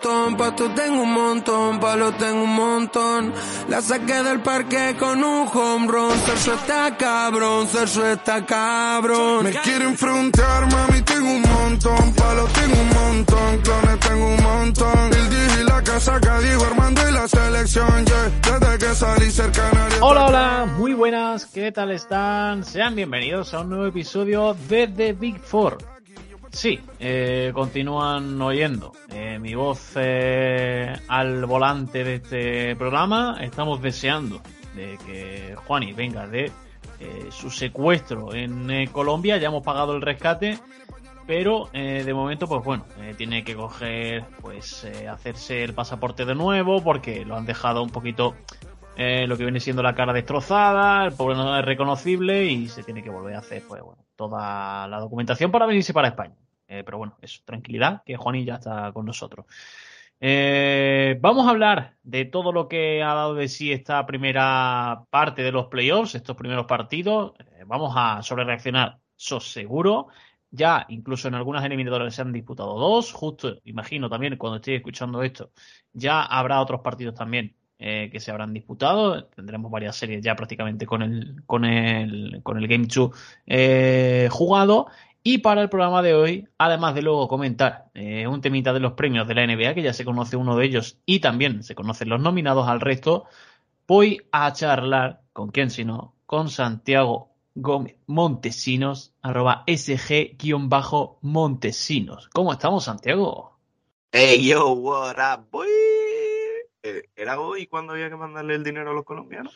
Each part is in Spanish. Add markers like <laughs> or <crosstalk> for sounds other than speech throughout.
montón, pasto tengo un montón, palo tengo un montón. La saqué del parque con un home run, Sergio está cabrón, Sergio está cabrón. Me quieren frontear, mami, tengo un montón, palo tengo un montón, clones tengo un montón. El DJ y la casa que digo Armando y la selección, yeah, desde que salí cercana. Hola, hola, muy buenas, ¿qué tal están? Sean bienvenidos a un nuevo episodio de The Big Four. Sí, eh, continúan oyendo eh, mi voz eh, al volante de este programa. Estamos deseando de que Juani venga de eh, su secuestro en Colombia. Ya hemos pagado el rescate, pero de momento, pues bueno, tiene que coger, pues hacerse el pasaporte de nuevo porque lo han dejado un poquito eh, lo que viene siendo la cara destrozada, el pobre no es reconocible y se tiene que volver a hacer, pues bueno, toda la documentación para venirse para España. Eh, pero bueno, eso, tranquilidad, que Juaní ya está con nosotros. Eh, vamos a hablar de todo lo que ha dado de sí esta primera parte de los playoffs, estos primeros partidos. Eh, vamos a sobre reaccionar, sos seguro. Ya incluso en algunas eliminatorias se han disputado dos. Justo, imagino también cuando estoy escuchando esto, ya habrá otros partidos también eh, que se habrán disputado. Tendremos varias series ya prácticamente con el, con el, con el Game 2 eh, jugado. Y para el programa de hoy, además de luego comentar eh, un temita de los premios de la NBA, que ya se conoce uno de ellos y también se conocen los nominados al resto, voy a charlar con quién sino, con Santiago Montesinos, arroba SG-Montesinos. ¿Cómo estamos, Santiago? Hey, yo, what up, boy? Eh, ¿Era hoy cuando había que mandarle el dinero a los colombianos?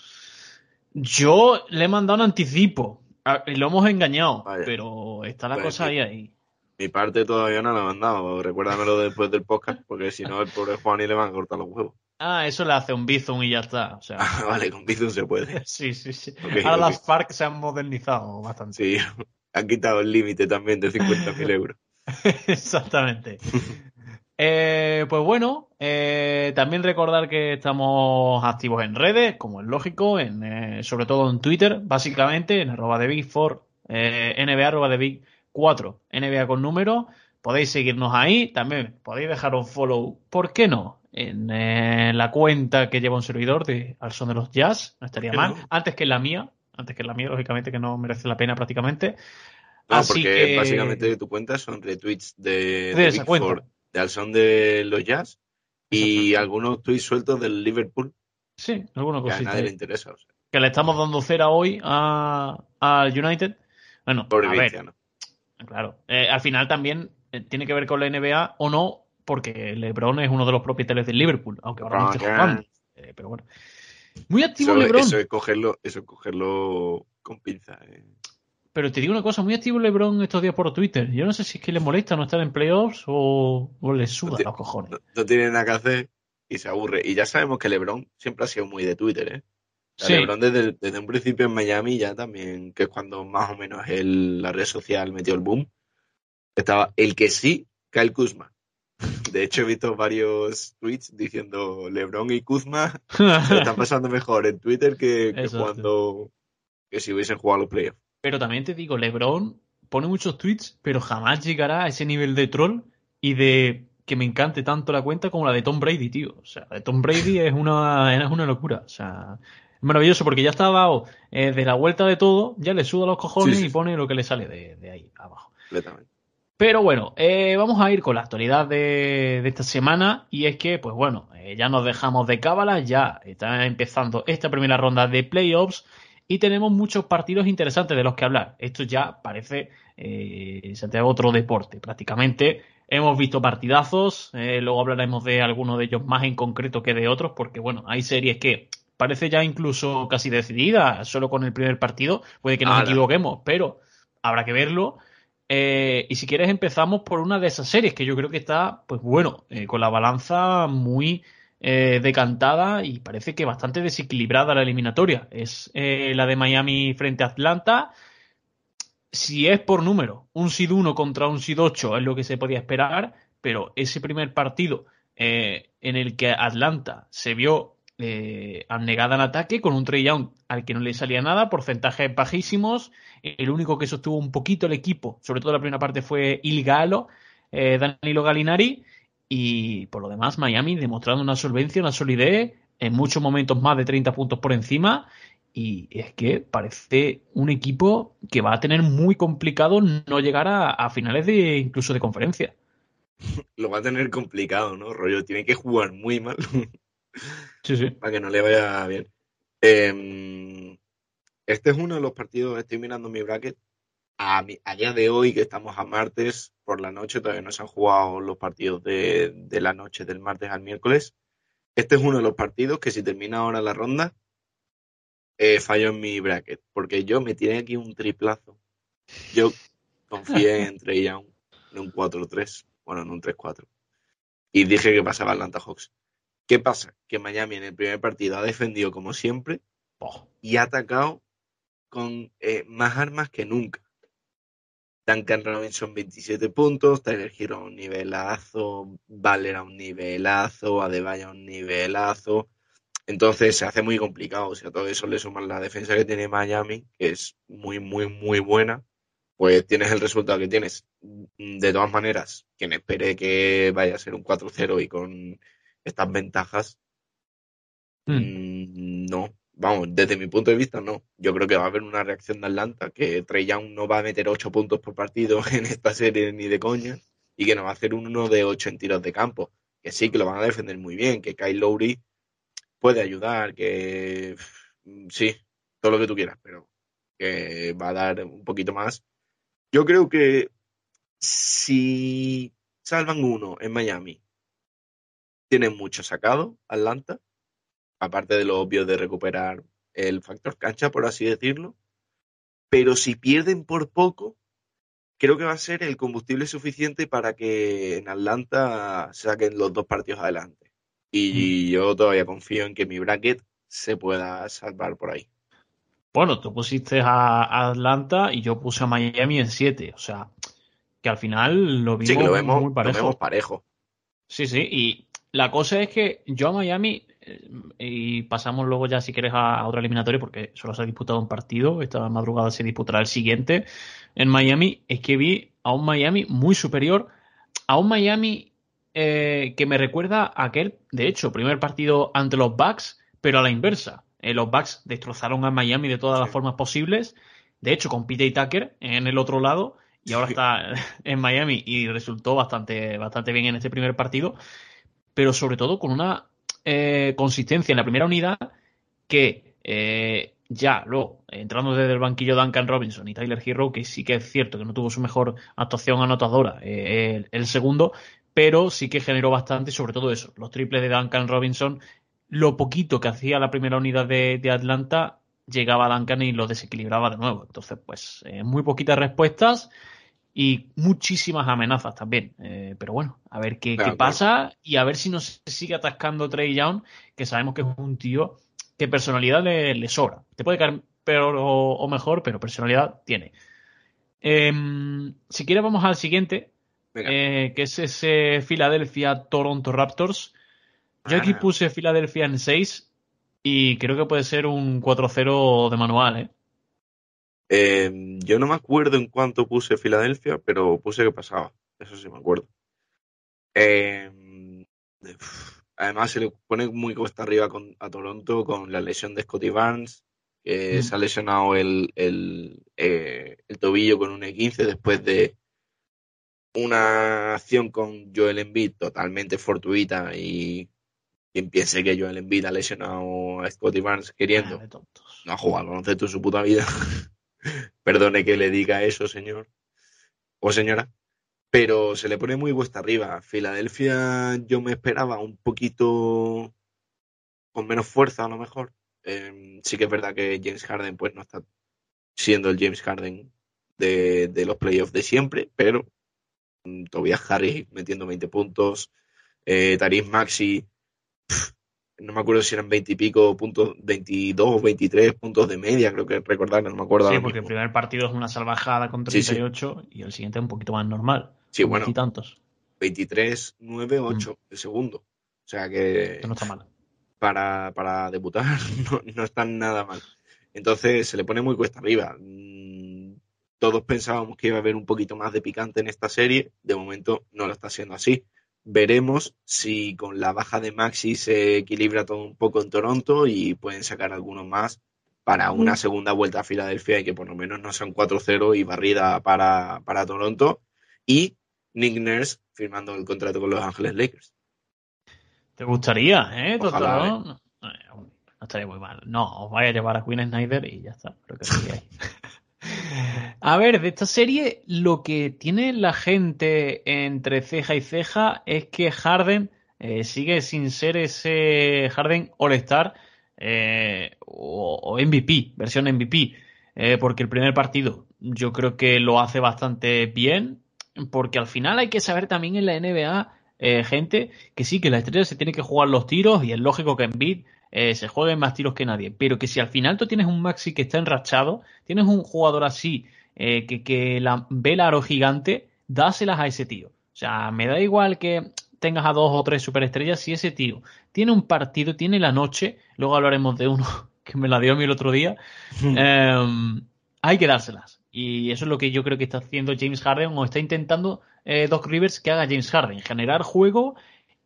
Yo le he mandado un anticipo. Y Lo hemos engañado, Vaya. pero está la Pues cosa ahí ahí. Mi parte todavía no la he mandado. Recuérdamelo después del podcast, porque si no, el pobre Juan y le van a cortar los huevos. Ah, eso le hace un bizum y ya está. O sea, Ah, <laughs> vale, con Bizum se puede. <laughs> sí, sí, sí. Ahora las FARC se han modernizado bastante. Sí, han quitado el límite también de 50.000 euros. <laughs> Exactamente. Eh, pues bueno, eh, también recordar que estamos activos en redes, como es lógico, en, eh, sobre todo en Twitter, básicamente, en arroba de Big 4, eh, NBA arroba de Big 4, NBA con número. Podéis seguirnos ahí, también podéis dejar un follow, ¿por qué no? En eh, la cuenta que lleva un servidor de Al Son de los Jazz, no estaría mal, no? antes que la mía, antes que la mía, lógicamente, que no merece la pena prácticamente. No, Así porque que- básicamente tu cuenta son retweets de, De de esa Big cuenta. Four, de al son de los Jazz y algunos tweets sueltos del Liverpool Sí, alguna que a nadie le interesa. O sea, que le estamos dando cera hoy a, al United. Bueno, pobre a ver, claro. Eh, al final también eh, tiene que ver con la NBA o no, porque LeBron es uno de los propietarios del Liverpool, aunque ahora no esté jugando. Eh, pero bueno. Muy activo Eso, LeBron. eso es cogerlo, eso es cogerlo con pinza. eh. Pero te digo una cosa, muy activo LeBron estos días por Twitter. Yo no sé si es que le molesta no estar en playoffs o, o le suda los cojones. no, no tiene nada que hacer y se aburre. Y ya sabemos que LeBron siempre ha sido muy de Twitter, ¿eh? O sea, Sí. LeBron desde, desde un principio en Miami ya también, que es cuando más o menos el- la red social metió el boom, estaba el que sí, Kyle Kuzma. De hecho, he visto varios tweets diciendo LeBron y Kuzma <laughs> se están pasando mejor en Twitter que, cuando que si hubiesen jugado los playoffs. Pero también te digo, LeBron pone muchos tweets, pero jamás llegará a ese nivel de troll y de que me encante tanto la cuenta como la de Tom Brady, tío. O sea, la de Tom Brady es una, es una locura. O sea, es maravilloso porque ya está dado eh, de la vuelta de todo, ya le suda los cojones Sí, sí. y pone lo que le sale de, de ahí abajo. Pero bueno, eh, vamos a ir con la actualidad de, de esta semana y es que, pues bueno, eh, ya nos dejamos de cábala, ya está empezando esta primera ronda de playoffs y tenemos muchos partidos interesantes de los que hablar. Esto ya parece, eh, Santiago, otro deporte prácticamente. Hemos visto partidazos, eh, luego hablaremos de algunos de ellos más en concreto que de otros, porque bueno, hay series que parece ya incluso casi decidida solo con el primer partido, puede que nos Ala. equivoquemos, pero habrá que verlo. Eh, y si quieres empezamos por una de esas series que yo creo que está, pues bueno, eh, con la balanza muy eh, decantada y parece que bastante desequilibrada la eliminatoria. Es eh, la de Miami frente a Atlanta. Si es por número, un SID 1 contra un SID 8 es lo que se podía esperar, pero ese primer partido eh, en el que Atlanta se vio eh, abnegada en ataque con un Trey Young al que no le salía nada, porcentajes bajísimos. El único que sostuvo un poquito el equipo, sobre todo la primera parte, fue Il Galo, Danilo Galinari. Y por lo demás, Miami demostrando una solvencia, una solidez, en muchos momentos más de 30 puntos por encima. Y es que parece un equipo que va a tener muy complicado no llegar a, a finales de incluso de conferencia. <laughs> Lo va a tener complicado, ¿no? Rollo, tiene que jugar muy mal. Sí, sí. para que no le vaya bien. Eh, este es uno de los partidos, estoy mirando mi bracket. A, día de hoy, que estamos a martes por la noche, todavía no se han jugado los partidos de, de la noche del martes al miércoles. Este es uno de los partidos que si termina ahora la ronda, eh, fallo en mi bracket, porque yo me tiré aquí un triplazo. Yo confié <laughs> en Trey Young en un 4-3, bueno, en un 3-4. Y dije que pasaba Atlanta Hawks. ¿Qué pasa? Que Miami en el primer partido ha defendido como siempre Oh, y ha atacado con eh, más armas que nunca. Duncan Robinson 27 puntos, Tyler Hero a un nivelazo, Valer a un nivelazo, Adebayo a un nivelazo. Entonces se hace muy complicado. Si a todo eso le suman la defensa que tiene Miami, que es muy, muy, muy buena, pues tienes el resultado que tienes. De todas maneras, quien espere que vaya a ser un 4-0 y con estas ventajas, mm. Mm, No, vamos, desde mi punto de vista no. Yo creo que va a haber una reacción de Atlanta, que Trey Young no va a meter 8 puntos por partido <laughs> en esta serie ni de coña, y que no va a hacer uno de 8 en tiros de campo. Que sí, que lo van a defender muy bien, que Kyle Lowry puede ayudar, que mm, sí, todo lo que tú quieras, pero que va a dar un poquito más. Yo creo que si salvan uno en Miami, tienen mucho sacado Atlanta aparte de lo obvio de recuperar el factor cancha, por así decirlo. Pero si pierden por poco, creo que va a ser el combustible suficiente para que en Atlanta saquen los dos partidos adelante. Y yo todavía confío en que mi bracket se pueda salvar por ahí. Bueno, tú pusiste a Atlanta y yo puse a Miami en 7. O sea, que al final lo vimos, Sí, que lo vemos, muy lo parejo. vemos parejo. Sí, sí, y la cosa es que yo a Miami, y pasamos luego ya si quieres a, a otro eliminatorio, porque solo se ha disputado un partido, esta madrugada se disputará el siguiente en Miami, es que vi a un Miami muy superior, a un Miami eh, que me recuerda a aquel, de hecho, primer partido ante los Bucks, pero a la inversa. Eh, los Bucks destrozaron a Miami de todas las formas posibles, de hecho con PJ Tucker en el otro lado, y ahora Sí. está <laughs> en Miami y resultó bastante, bastante bien en este primer partido, pero sobre todo con una eh, consistencia en la primera unidad que eh, ya luego, entrando desde el banquillo Duncan Robinson y Tyler Hero, que sí que es cierto que no tuvo su mejor actuación anotadora eh, el, segundo, pero sí que generó bastante, sobre todo eso, los triples de Duncan Robinson, lo poquito que hacía la primera unidad de, Atlanta, llegaba Duncan y lo desequilibraba de nuevo. Entonces, pues, muy poquitas respuestas y muchísimas amenazas también. Eh, pero bueno, a ver qué, Claro, qué pasa y a ver si nos sigue atascando Trey Young, que sabemos que es un tío que personalidad le, le sobra. Te puede caer peor o, o mejor, pero personalidad tiene. Em, si quieres, vamos al siguiente, eh, que es ese Philadelphia-Toronto Raptors. Yo aquí puse Philadelphia en 6 y creo que puede ser un 4-0 de manual, ¿eh? Eh, yo no me acuerdo en cuánto puse Filadelfia, pero puse que pasaba. Eso sí me acuerdo. Eh, además, se le pone muy cuesta arriba con, a Toronto con la lesión de Scotty Barnes, que Mm. se ha lesionado el, el, eh, el tobillo con un E15 después de una acción con Joel Embiid totalmente fortuita y quien piense que Joel Embiid ha lesionado a Scotty Barnes queriendo Ah, no ha jugado al baloncesto en su puta vida. <laughs> Perdone que le diga eso, señor o señora, pero se le pone muy cuesta arriba. Filadelfia yo me esperaba un poquito con menos fuerza a lo mejor. Eh, sí que es verdad que James Harden pues no está siendo el James Harden de, los playoffs de siempre, pero mm, Tobias Harris metiendo 20 puntos, eh, Tariq Maxi, no me acuerdo si eran 20 y pico puntos, 22 o 23 puntos de media, creo que recordar, no me acuerdo Sí, porque el primer partido es una salvajada con Sí, sí. 38 y el siguiente es un poquito más normal. Sí, bueno, veintitantos. 23, 9, 8 el segundo. O sea que Que no está mal. para, para debutar <laughs> no, no están nada mal. Entonces se le pone muy cuesta arriba. Mm, Todos pensábamos que iba a haber un poquito más de picante en esta serie. De momento no lo está siendo así. Veremos si con la baja de Maxi se equilibra todo un poco en Toronto y pueden sacar algunos más para una segunda vuelta a Filadelfia y que por lo menos no sean 4-0 y barrida para, para Toronto. Y Nick Nurse firmando el contrato con Los Ángeles Lakers. ¿Te gustaría, eh? Ojalá, ¿eh? No, estaría muy mal. No, os vaya a llevar a Queen Snyder y ya está. <laughs> a ver, de esta serie, lo que tiene la gente entre ceja y ceja es que Harden eh, sigue sin ser ese Harden All-Star eh, o, MVP, versión MVP. Eh, porque el primer partido yo creo que lo hace bastante bien, porque al final hay que saber también en la NBA, eh, gente, que sí, que la estrella se tiene que jugar los tiros y es lógico que en beat se jueguen más tiros que nadie, pero que si al final tú tienes un Maxi que está enrachado, tienes un jugador así que, que la, ve el aro gigante, dáselas a ese tío. O sea, me da igual que tengas a dos o tres superestrellas si ese tío tiene un partido, tiene la noche, luego hablaremos de uno <laughs> que me la dio a mí el otro día, em, hay que dárselas. Y eso es lo que yo creo que está haciendo James Harden o está intentando eh, Doc Rivers que haga James Harden, generar juego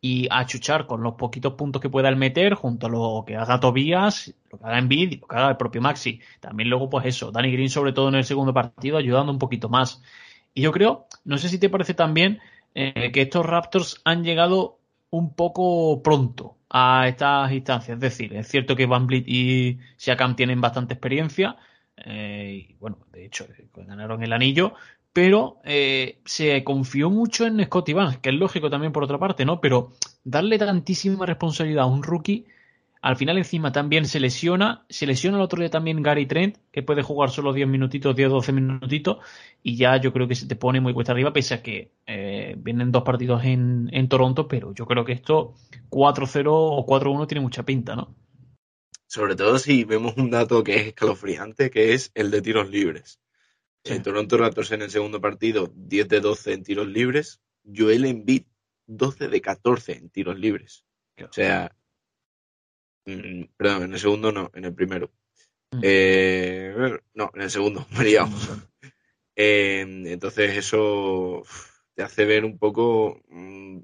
y achuchar con los poquitos puntos que pueda él meter junto a lo que haga Tobias, lo que haga Embiid y lo que haga el propio Maxi. También luego pues eso, Danny Green sobre todo en el segundo partido ayudando un poquito más. Y yo creo, no sé si te parece también eh, que estos Raptors han llegado un poco pronto a estas instancias. Es decir, es cierto que Van Vliet y Siakam tienen bastante experiencia. Eh, y bueno, de hecho, eh, ganaron el anillo. Pero se confió mucho en Scotty Barnes, que es lógico también por otra parte, ¿no? Pero darle tantísima responsabilidad a un rookie al final encima también se lesiona, se lesiona el otro día también Gary Trent, que puede jugar solo 10 minutitos, 10 12 minutitos, y ya yo creo que se te pone muy cuesta arriba, pese a que eh, vienen dos partidos en, en, Toronto, pero yo creo que esto 4-0 o 4-1 tiene mucha pinta, ¿no? Sobre todo si vemos un dato que es escalofriante, que es el de tiros libres. En Toronto Raptors en el segundo partido, 10 de 12 en tiros libres, Joel Embiid 12 de 14 en tiros libres. O sea, Mm, perdón, en el segundo no, en el primero. Mm. Eh, no, en el segundo, <laughs> me eh, entonces eso te hace ver un poco mm,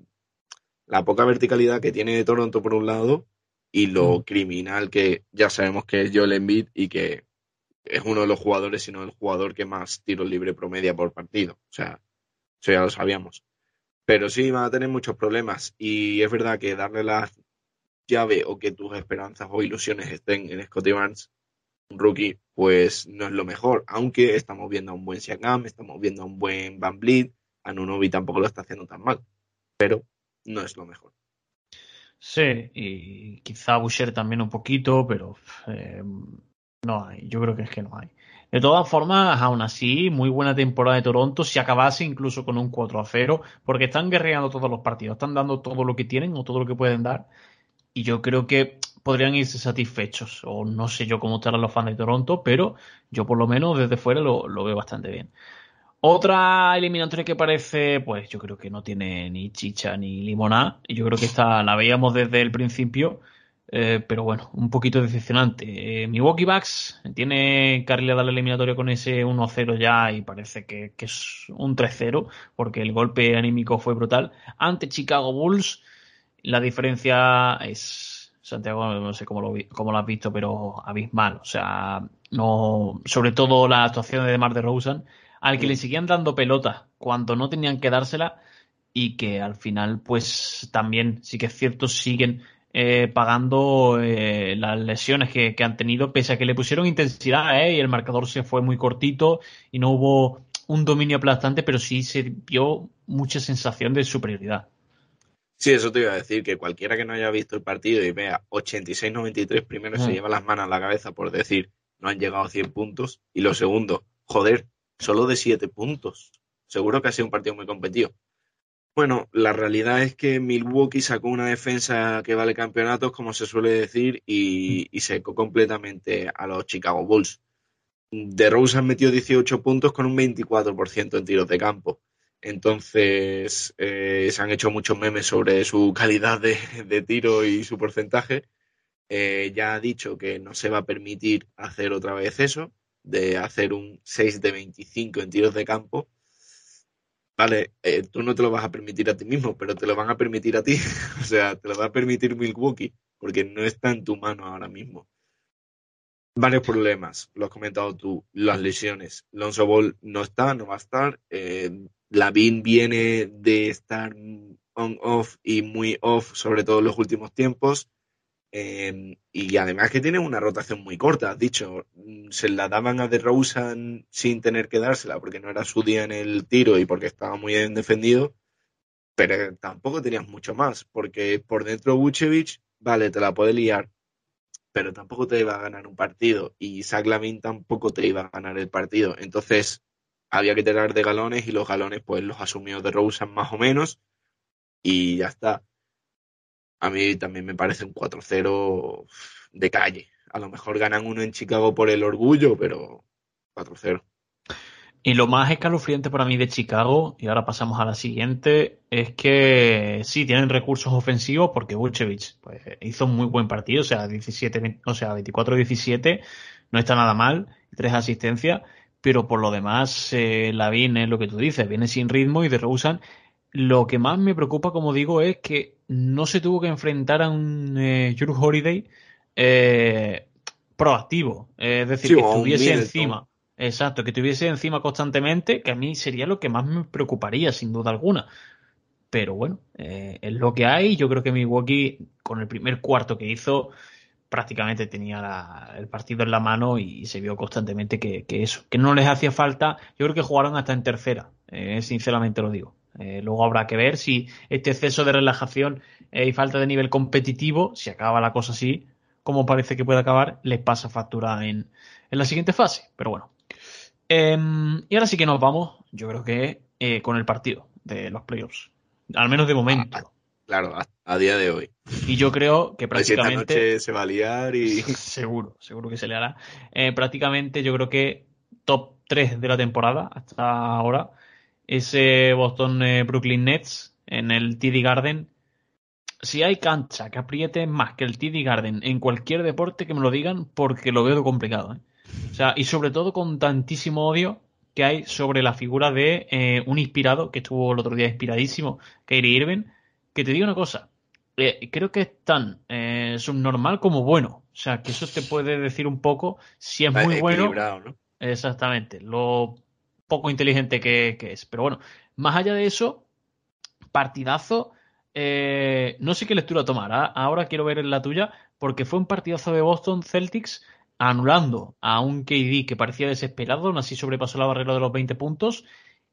la poca verticalidad que tiene Toronto por un lado y lo criminal que ya sabemos que es Joel Embiid y que es uno de los jugadores, sino el jugador que más tiros libre promedia por partido. O sea, eso ya lo sabíamos. Pero sí, van a tener muchos problemas. Y es verdad que darle las llave o que tus esperanzas o ilusiones estén en Scotty Barnes, un rookie, pues no es lo mejor. Aunque estamos viendo a un buen Siakam, estamos viendo a un buen Van Vliet, Anunobi tampoco lo está haciendo tan mal, pero no es lo mejor. Sí, y quizá Boucher también un poquito, pero eh, no hay, yo creo que es que no hay. De todas formas, aún así, muy buena temporada de Toronto, si acabase incluso con un 4 a 0, porque están guerreando todos los partidos, están dando todo lo que tienen o todo lo que pueden dar, y yo creo que podrían irse satisfechos. O no sé yo cómo estarán los fans de Toronto, pero yo por lo menos desde fuera lo, veo bastante bien. Otra eliminatoria que parece, pues yo creo que no tiene ni chicha ni limonada. Y yo creo que esta la veíamos desde el principio. Eh, pero bueno, un poquito decepcionante. Eh, Milwaukee Bucks tiene carrilada la eliminatoria con ese 1-0 ya y parece que, que es un 3-0 porque el golpe anímico fue brutal. Ante Chicago Bulls, la diferencia es, Santiago, no sé cómo lo, cómo lo has visto, pero abismal. O sea, no, sobre todo la actuación de Mar de Rosen, al que le seguían dando pelota cuando no tenían que dársela y que al final, pues también, sí que es cierto, siguen eh, pagando eh, las lesiones que, han tenido, pese a que le pusieron intensidad eh, y el marcador se fue muy cortito y no hubo un dominio aplastante, pero sí se vio mucha sensación de superioridad. Sí, eso te iba a decir, que cualquiera que no haya visto el partido y vea 86-93, primero se mm. lleva las manos a la cabeza por decir, no han llegado a 100 puntos, y lo segundo, joder, solo de 7 puntos. Seguro que ha sido un partido muy competido. Bueno, la realidad es que Milwaukee sacó una defensa que vale campeonatos, como se suele decir, y, y secó completamente a los Chicago Bulls. De Rose han metido 18 puntos con un 24% en tiros de campo. Entonces, eh, se han hecho muchos memes sobre su calidad de, tiro y su porcentaje. Eh, ya ha dicho que no se va a permitir hacer otra vez eso, de hacer un 6 de 25 en tiros de campo. Vale, eh, tú no te lo vas a permitir a ti mismo, pero te lo van a permitir a ti. <laughs> o sea, te lo va a permitir Milwaukee, porque no está en tu mano ahora mismo. Varios problemas, lo has comentado tú, las lesiones. Lonzo Ball no está, no va a estar. Eh, Lavin viene de estar on-off y muy off, sobre todo en los últimos tiempos. Eh, y además que tiene una rotación muy corta, has dicho. Se la daban a DeRozan sin tener que dársela porque no era su día en el tiro y porque estaba muy bien defendido. Pero tampoco tenías mucho más, porque por dentro Vucevic, vale, te la puede liar, pero tampoco te iba a ganar un partido y Zach Lavin tampoco te iba a ganar el partido. Entonces había que tirar de galones y los galones pues los asumió de Rosen más o menos y ya está. A mí también me parece un 4-0 de calle. A lo mejor ganan uno en Chicago por el orgullo, pero 4-0. Y lo más escalofriante para mí de Chicago, y ahora pasamos a la siguiente, es que sí tienen recursos ofensivos porque Vucevic pues, hizo un muy buen partido, o sea, 17, o sea, 24-17, no está nada mal, tres asistencias, pero por lo demás, eh, la viene lo que tú dices, viene sin ritmo y de rehusan. Lo que más me preocupa, como digo, es que no se tuvo que enfrentar a un eh, Holiday eh, proactivo, es decir, que estuviese encima. Exacto, que tuviese encima constantemente, que a mí sería lo que más me preocuparía, sin duda alguna. Pero bueno, eh, es lo que hay. Yo creo que Milwaukee, con el primer cuarto que hizo, prácticamente tenía el partido en la mano y se vio constantemente que, eso, que no les hacía falta. Yo creo que jugaron hasta en tercera, eh, sinceramente lo digo. Eh, luego habrá que ver si este exceso de relajación y falta de nivel competitivo, si acaba la cosa así, como parece que puede acabar, les pasa factura en, en la siguiente fase. Pero bueno, Em, y ahora sí que nos vamos, yo creo que eh, con el partido de los playoffs. Al menos de momento. Ah, claro, a, día de hoy. Y yo creo que prácticamente. se va a liar y. <laughs> seguro, seguro que se le hará. Eh, prácticamente yo creo que top 3 de la temporada hasta ahora. Ese Boston eh, Brooklyn Nets en el TD Garden. Si hay cancha que apriete más que el TD Garden en cualquier deporte, que me lo digan, porque lo veo complicado. ¿eh? O sea, y sobre todo con tantísimo odio que hay sobre la figura de eh, un inspirado, que estuvo el otro día inspiradísimo, Kyrie Irving, que te digo una cosa, eh, creo que es tan eh, subnormal como bueno. O sea, que eso te puede decir un poco si es muy bueno. ¿no? Exactamente, lo poco inteligente que, es. Pero bueno, más allá de eso, partidazo. no sé qué lectura tomar. ¿ah? Ahora quiero ver la tuya, porque fue un partidazo de Boston Celtics anulando a un KD que parecía desesperado, aún así sobrepasó la barrera de los 20 puntos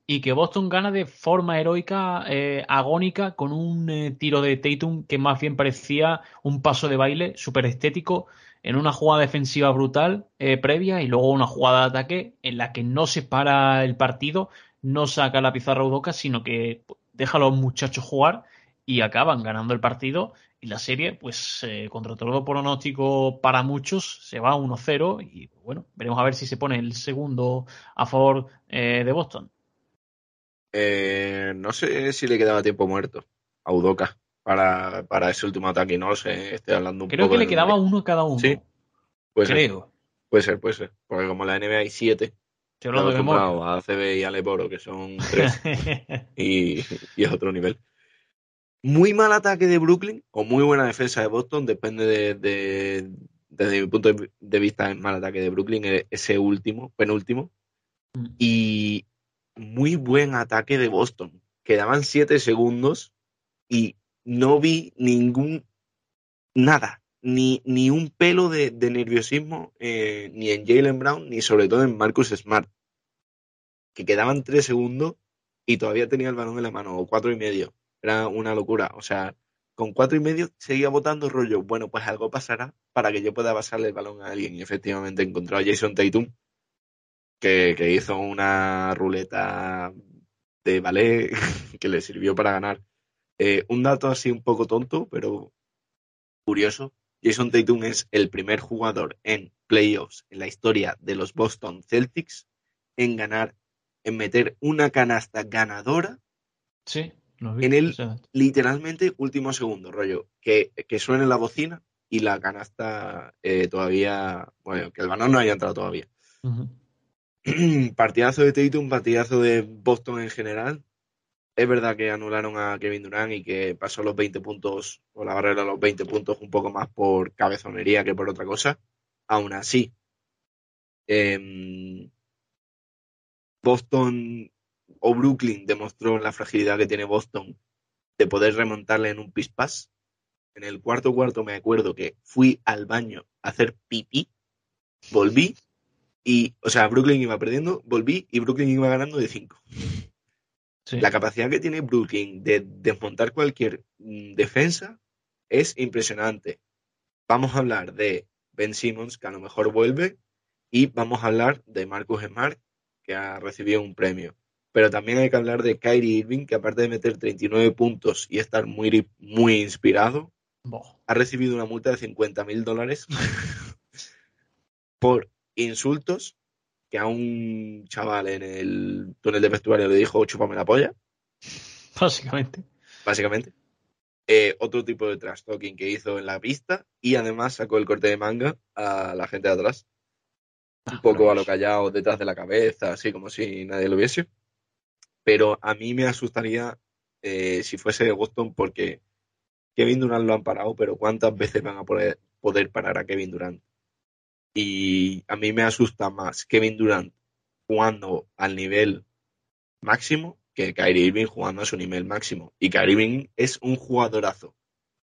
y que Boston gana de forma heroica, eh, agónica, con un eh, tiro de Tatum que más bien parecía un paso de baile súper estético en una jugada defensiva brutal eh, previa y luego una jugada de ataque en la que no se para el partido, no saca la pizarra Udoca, sino que deja a los muchachos jugar y acaban ganando el partido y la serie, pues eh, contra todo pronóstico para muchos, se va a 1-0 y bueno, veremos a ver si se pone el segundo a favor eh, de Boston. No sé si le quedaba tiempo muerto a Udoka para, para ese último ataque, no sé, estoy hablando un Creo que le quedaba uno cada uno. Sí, puede Creo. Puede ser, puede ser, porque como la NBA hay siete, Estoy hablando de a ACB y a Leboro, que son tres, <laughs> y, y es otro nivel muy mal ataque de Brooklyn o muy buena defensa de Boston, depende de, desde mi punto de vista, el mal ataque de Brooklyn, e-, ese último, penúltimo. Mm. Y muy buen ataque de Boston. Quedaban siete segundos y no vi ningún, nada, ni, ni un pelo de, nerviosismo, eh, ni en Jalen Brown, ni sobre todo en Marcus Smart. Que quedaban tres segundos y todavía tenía el balón en la mano, o cuatro y medio era una locura. O sea, con cuatro y medio seguía votando rollo. Bueno, pues algo pasará para que yo pueda pasarle el balón a alguien. Y efectivamente encontró a Jason Tatum, que, hizo una ruleta de ballet <laughs> que le sirvió para ganar. Eh, un dato así un poco tonto, pero curioso. Jason Tatum es el primer jugador en playoffs en la historia de los Boston Celtics en ganar, en meter una canasta ganadora sí en el literalmente último segundo, rollo, que, que suene la bocina y la canasta eh, todavía, bueno, que el balón no haya entrado todavía. <clears throat> partidazo de Tatum, partidazo de Boston en general. Es verdad que anularon a Kevin Durant y que pasó los 20 puntos o la barrera de los 20 puntos un poco más por cabezonería que por otra cosa. Aún así, em, Boston o Brooklyn demostró la fragilidad que tiene Boston de poder remontarle en un pispás. En el cuarto cuarto me acuerdo que fui al baño a hacer pipí, volví y, o sea, Brooklyn iba perdiendo, volví y Brooklyn iba ganando de 5. La capacidad que tiene Brooklyn de desmontar cualquier mm, defensa es impresionante. Vamos a hablar de Ben Simmons, que a lo mejor vuelve, y vamos a hablar de Marcus Smart, que ha recibido un premio. Pero también hay que hablar de Kyrie Irving, que aparte de meter 39 puntos y estar muy, muy inspirado, ha recibido una multa de 50 mil dólares <laughs> por insultos que a un chaval en el túnel de vestuario le dijo chúpame la polla. <laughs> Básicamente. Básicamente. Eh, otro tipo de trash talking que hizo en la pista y además sacó el corte de manga a la gente de atrás. un ah, poco a lo callado detrás de la cabeza, así como si nadie lo viese pero a mí me asustaría eh, si fuese de Boston porque Kevin Durant lo han parado, pero ¿cuántas veces van a poder, poder parar a Kevin Durant? Y a mí me asusta más Kevin Durant jugando al nivel máximo que Kyrie Irving jugando a su nivel máximo. Y Kyrie Irving es un jugadorazo.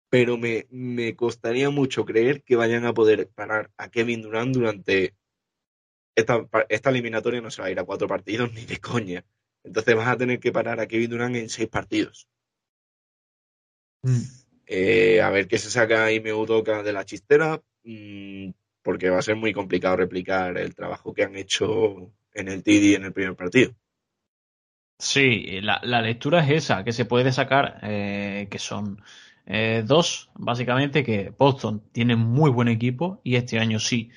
Pero me, me costaría mucho creer que vayan a poder parar a Kevin Durant durante esta, esta eliminatoria no se va a ir a cuatro partidos <laughs> ni de coña. Entonces vas a tener que parar a Kevin Durant en seis partidos. Mm. Eh, a ver qué se saca me Udoka de la chistera, mm, porque va a ser muy complicado replicar el trabajo que han hecho en el TD en el primer partido. Sí, la, lectura es esa, que se puede sacar, eh, que son eh, dos, básicamente, que Boston tiene muy buen equipo y este año sí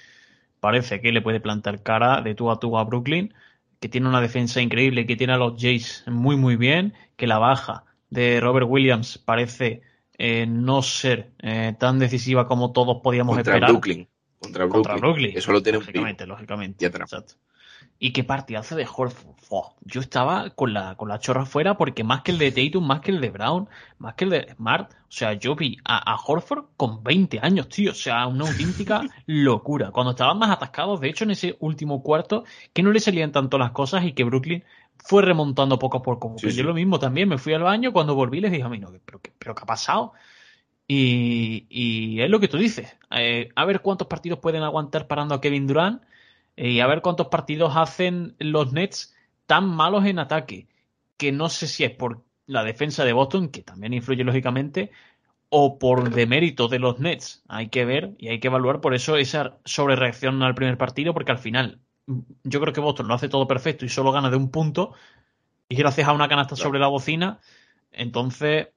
parece que le puede plantar cara de tú a tú a Brooklyn que tiene una defensa increíble, que tiene a los Jays muy muy bien, que la baja de Robert Williams parece eh, no ser eh, tan decisiva como todos podíamos esperar. Brooklyn. Contra Brooklyn. Contra Brooklyn. Eso lo tiene lógicamente, lógicamente. Exacto. Y qué partidazo de Horford. yo estaba con la, con la chorra fuera porque más que el de Tatum, más que el de Brown, más que el de Smart, o sea, yo vi a, Horford con 20 años, tío. O sea, una auténtica <laughs> locura. Cuando estaban más atascados, de hecho, en ese último cuarto, que no le salían tanto las cosas y que Brooklyn fue remontando poco a poco. Yo lo mismo también, me fui al baño, cuando volví les dije a mí, no, pero, pero ¿qué ha pasado? Y, y es lo que tú dices. Eh, a ver cuántos partidos pueden aguantar parando a Kevin Durant y a ver cuántos partidos hacen los Nets tan malos en ataque, que no sé si es por la defensa de Boston, que también influye lógicamente, o por demérito de los Nets. Hay que ver y hay que evaluar por eso esa sobrereacción al primer partido, porque al final yo creo que Boston lo hace todo perfecto y solo gana de un punto, y gracias a una canasta sobre la bocina, entonces...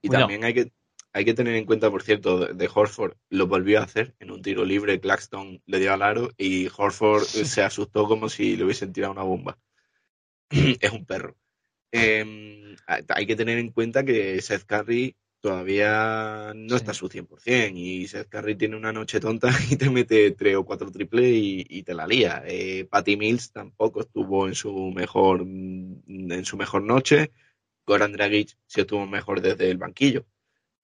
Y también hay que, hay que tener en cuenta, por cierto, de Horford lo volvió a hacer en un tiro libre, Claxton le dio al aro y Horford se asustó como si le hubiesen tirado una bomba. <clears throat> es un perro. Em, hay que tener en cuenta que Seth Curry todavía no está a su 100% y Seth Curry tiene una noche tonta <laughs> y te mete tres o cuatro triples y, te la lía. Eh, Patty Mills tampoco estuvo en su mejor en su mejor noche. Goran Dragic sí estuvo mejor desde el banquillo.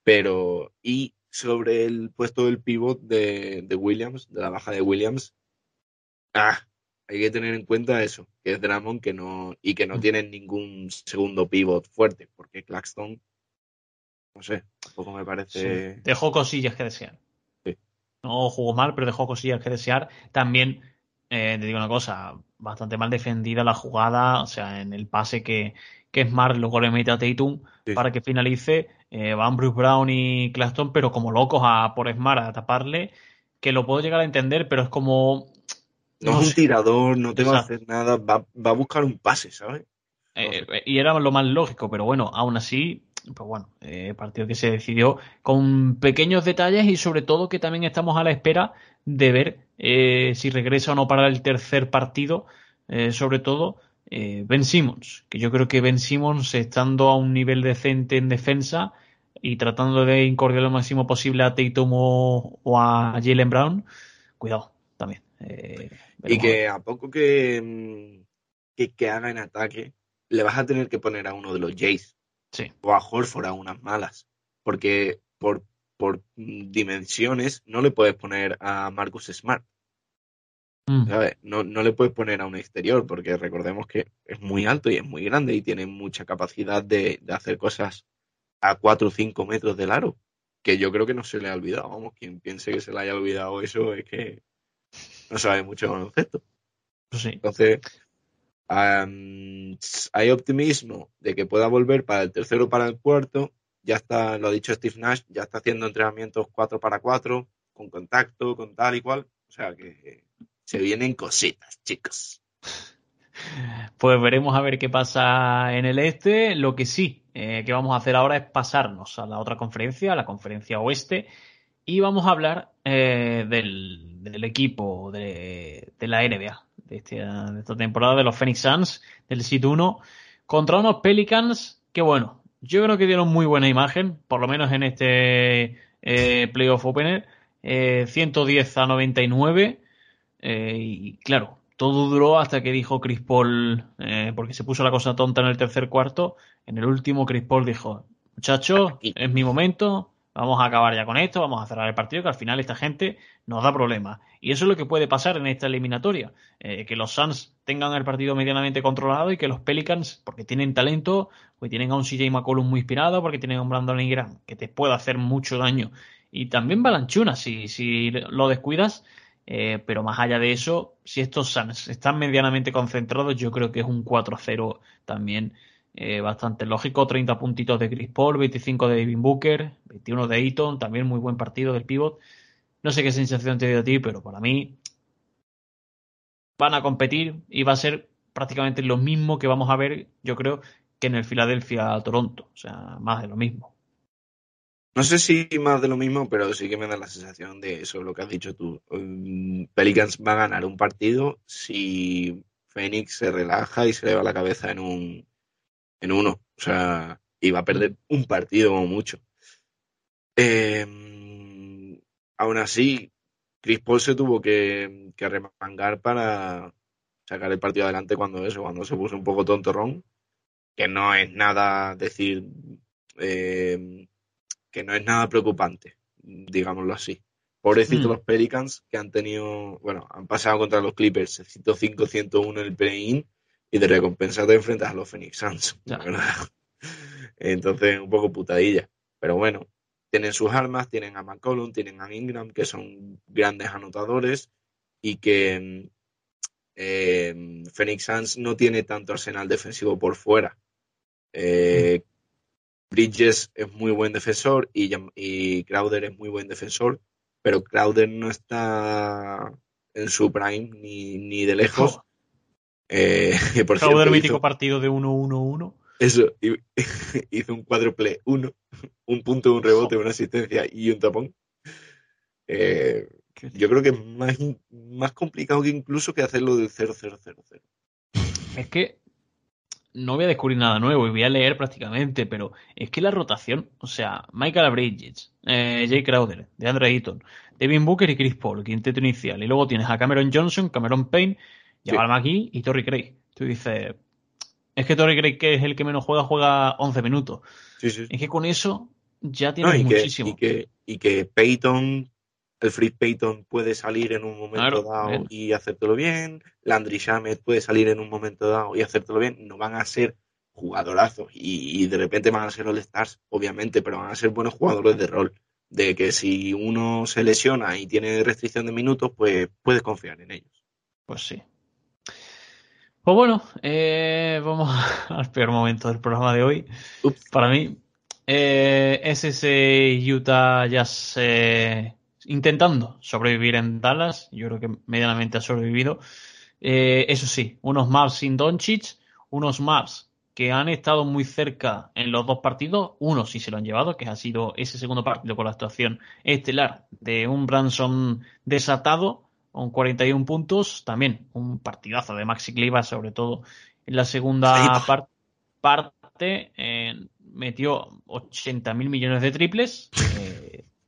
Pero, y sobre el puesto del pivot de, Williams, de la baja de Williams, ah, hay que tener en cuenta eso, que es Dramon que no, y que no mm. tiene ningún segundo pivot fuerte, porque Claxton, no sé, tampoco me parece. Dejó cosillas que desear. No jugó mal, pero dejó cosillas que desear. También, eh, te digo una cosa, bastante mal defendida la jugada, o sea, en el pase que, que Smart luego le mete a Tatum para que finalice. Eh, van Bruce Brown y Claxton, pero como locos a por Smart a taparle, que lo puedo llegar a entender, pero es como. No, es un tirador, no te va a hacer nada, va, a buscar un pase, ¿sabes? Eh, eh, y era lo más lógico, pero bueno, aún así, pues bueno, eh, partido que se decidió con pequeños detalles y sobre todo que también estamos a la espera de ver si regresa o no para el tercer partido, sobre todo eh, ben Simmons, que yo creo que Ben Simmons, estando a un nivel decente en defensa y tratando de incordiar lo máximo posible a Tatum o, a Jalen Brown, cuidado también. Eh, y que a poco que, mm, que, haga en ataque, le vas a tener que poner a uno de los Jays Sí. o a Horford a unas malas. Porque por, por dimensiones no le puedes poner a Marcus Smart. Mm. ¿sabes? No, no le puedes poner a un exterior porque recordemos que es muy alto y es muy grande y tiene mucha capacidad de, de hacer cosas a 4 o 5 metros del aro. Que yo creo que no se le ha olvidado. Vamos, quien piense que se le haya olvidado eso es que no sabe mucho baloncesto. Pues sí. Entonces, am, hay optimismo de que pueda volver para el tercero o para el cuarto. Ya está, lo ha dicho Steve Nash, ya está haciendo entrenamientos 4 para 4, con contacto, con tal y cual. O sea que se vienen cositas, chicos. Pues veremos a ver qué pasa en el este. Lo que sí eh, que vamos a hacer ahora es pasarnos a la otra conferencia, a la conferencia oeste, y vamos a hablar eh, del, equipo de, de la NBA, de, este- esta temporada, de los Phoenix Suns, del Sit 1, contra unos Pelicans que, bueno, yo creo que dieron muy buena imagen, por lo menos en este eh, playoff opener, eh, 110 a 99. Eh, y claro, todo duró hasta que dijo Chris Paul, eh, porque se puso la cosa tonta en el tercer cuarto. En el último, Chris Paul dijo: Muchachos, es mi momento, vamos a acabar ya con esto, vamos a cerrar el partido, que al final esta gente nos da problemas. Y eso es lo que puede pasar en esta eliminatoria: eh, que los Suns tengan el partido medianamente controlado y que los Pelicans, porque tienen talento, porque tienen a un CJ McCollum muy inspirado, porque tienen a un Brandon Ingram que te puede hacer mucho daño. Y también Balanchuna, si, si lo descuidas. Eh, pero más allá de eso, si estos Suns están medianamente concentrados, yo creo que es un 4-0 también eh, bastante lógico. 30 puntitos de Chris Paul, 25 de Devin Booker, 21 de Ayton, también muy buen partido del pivot. No sé qué sensación te dio a ti, pero para mí van a competir y va a ser prácticamente lo mismo que vamos a ver, yo creo, que en el Philadelphia-Toronto. O sea, más de lo mismo. No sé si más de lo mismo, pero sí que me da la sensación de eso, lo que has dicho tú. Um, Pelicans va a ganar un partido si Phoenix se relaja y se le va la cabeza en un en uno. O sea, y va a perder un partido como mucho. Eh, aún así, Chris Paul se tuvo que, que remangar para sacar el partido adelante cuando eso, cuando se puso un poco tontorrón, que no es nada decir eh, que no es nada preocupante, digámoslo así. Pobrecitos Mm. los Pelicans que han tenido, bueno, han pasado contra los Clippers 105-101 en el play-in y de recompensa te enfrentas a los Phoenix Suns, <laughs> Ya. la verdad. Entonces, un poco putadilla. Pero bueno, tienen sus armas, tienen a McCollum, tienen a Ingram, que son grandes anotadores y que eh, Phoenix Suns no tiene tanto arsenal defensivo por fuera. Eh, Bridges es muy buen defensor y, y Crowder es muy buen defensor, pero Crowder no está en su prime ni, ni de lejos. Eh, <laughs> por Crowder, cierto, mítico hizo- partido de 1-1-1. eso, <laughs> hizo un cuádruple uno, <laughs> un punto, un rebote, una asistencia y un tapón. Eh, yo creo que es más, más complicado que incluso que hacerlo del 0-0-0-0. Es que no voy a descubrir nada nuevo y voy a leer prácticamente, pero es que la rotación, o sea, Michael Bridges, eh, Jay Crowder, DeAndre Ayton, Devin Booker y Chris Paul, quinteto inicial, y luego tienes a Cameron Johnson, Cameron Payne, Sí. Jabal McGee y Torrey Craig. Tú dices, es que Torrey Craig, que es el que menos juega, juega 11 minutos. Sí, sí. Es que con eso ya No, tienes que, muchísimo. y, que, y que Peyton, el Free Peyton puede salir en un momento Claro, dado bien. y hacértelo bien. Landry Shamet puede salir en un momento dado y hacértelo bien. No van a ser jugadorazos y, y de repente van a ser All Stars, obviamente, pero van a ser buenos jugadores de rol. De que si uno se lesiona y tiene restricción de minutos, pues puedes confiar en ellos. Pues sí. Pues bueno, eh, vamos <laughs> al peor momento del programa de hoy. Ups. Para mí, eh, es ese Utah Jazz eh, intentando sobrevivir en Dallas. Yo creo que medianamente ha sobrevivido. Eh, eso sí, unos Mavs sin Doncic, unos Mavs que han estado muy cerca en los dos partidos. Uno sí se lo han llevado, que ha sido ese segundo partido con la actuación estelar de un Branson desatado con 41 puntos. También un partidazo de Maxi Cliva, sobre todo en la segunda par- parte. eh, metió 80 mil millones de triples. Eh, <laughs>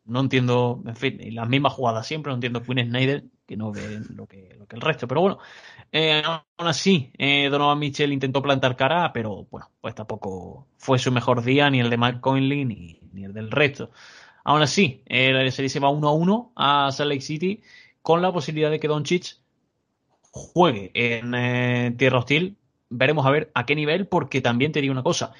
no entiendo, en fin, las mismas jugadas siempre. No entiendo Quinn Snyder que no ven lo que, lo que el resto. Pero bueno, eh, aún así, eh, Donovan Mitchell intentó plantar cara, pero bueno, pues tampoco fue su mejor día, ni el de Mike Conley, ni, ni el del resto. Aún así, la serie se va 1 a 1 a Salt Lake City con la posibilidad de que Doncic juegue en eh, tierra hostil. Veremos a ver a qué nivel, porque también te digo una cosa.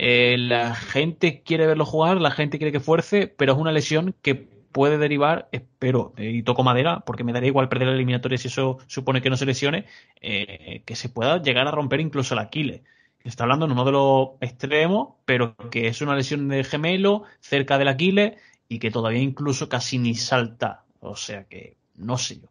Eh, la gente quiere verlo jugar, la gente quiere que fuerce, pero es una lesión que puede derivar, espero, eh, y toco madera, porque me daría igual perder la eliminatoria si eso supone que no se lesione, eh, que se pueda llegar a romper incluso el Aquiles. Está hablando en uno de los extremos, pero que es una lesión de gemelo cerca del Aquiles y que todavía incluso casi ni salta. O sea que no sé yo.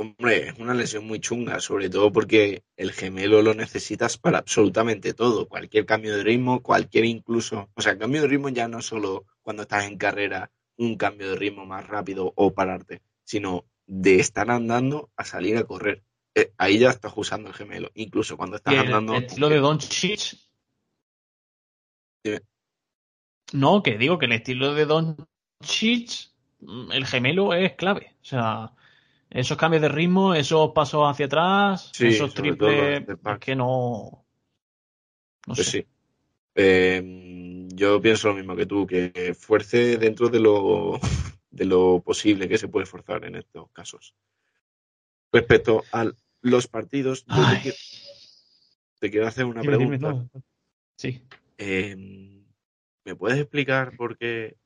Hombre, es una lesión muy chunga, sobre todo porque el gemelo lo necesitas para absolutamente todo. Cualquier cambio de ritmo, cualquier incluso. O sea, el cambio de ritmo ya no solo cuando estás en carrera, un cambio de ritmo más rápido o pararte, sino de estar andando a salir a correr. Eh, ahí ya estás usando el gemelo. Incluso cuando estás el, andando. El estilo de Doncic. Dime. No, que digo que el estilo de Doncic, el gemelo es clave. O sea, esos cambios de ritmo, esos pasos hacia atrás, Sí, esos triples, que no. No Pues sé. sí. Eh, yo pienso lo mismo que tú, que fuerce dentro de lo, <laughs> de lo posible que se puede forzar en estos casos. Respecto a los partidos, yo te quiero, te quiero hacer una Dime, dime, pregunta. no. Sí. Eh, ¿me puedes explicar por qué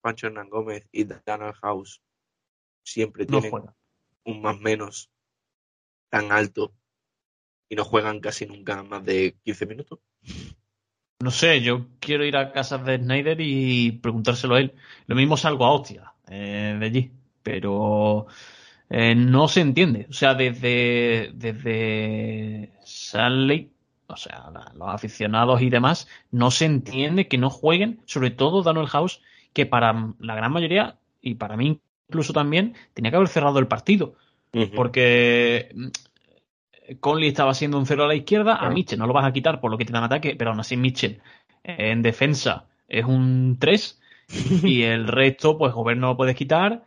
Pancho Hernán Gómez y Daniel House siempre No tienen juega. Un más menos tan alto y no juegan casi nunca más de 15 minutos? No sé, yo quiero ir a casa de Snyder y preguntárselo a él. Lo mismo salgo a hostia eh, de allí, pero eh, no se entiende. O sea, desde, desde Salt Lake, o sea, los aficionados y demás, no se entiende que no jueguen, sobre todo Daniel House, que para la gran mayoría, y para mí incluso también, tenía que haber cerrado el partido. Porque mm, Conley estaba siendo un cero a la izquierda, a. Mitchell no lo vas a quitar por lo que te dan ataque, pero aún así Mitchell en defensa es un 3 <laughs> y el resto, pues Gobert no lo puedes quitar.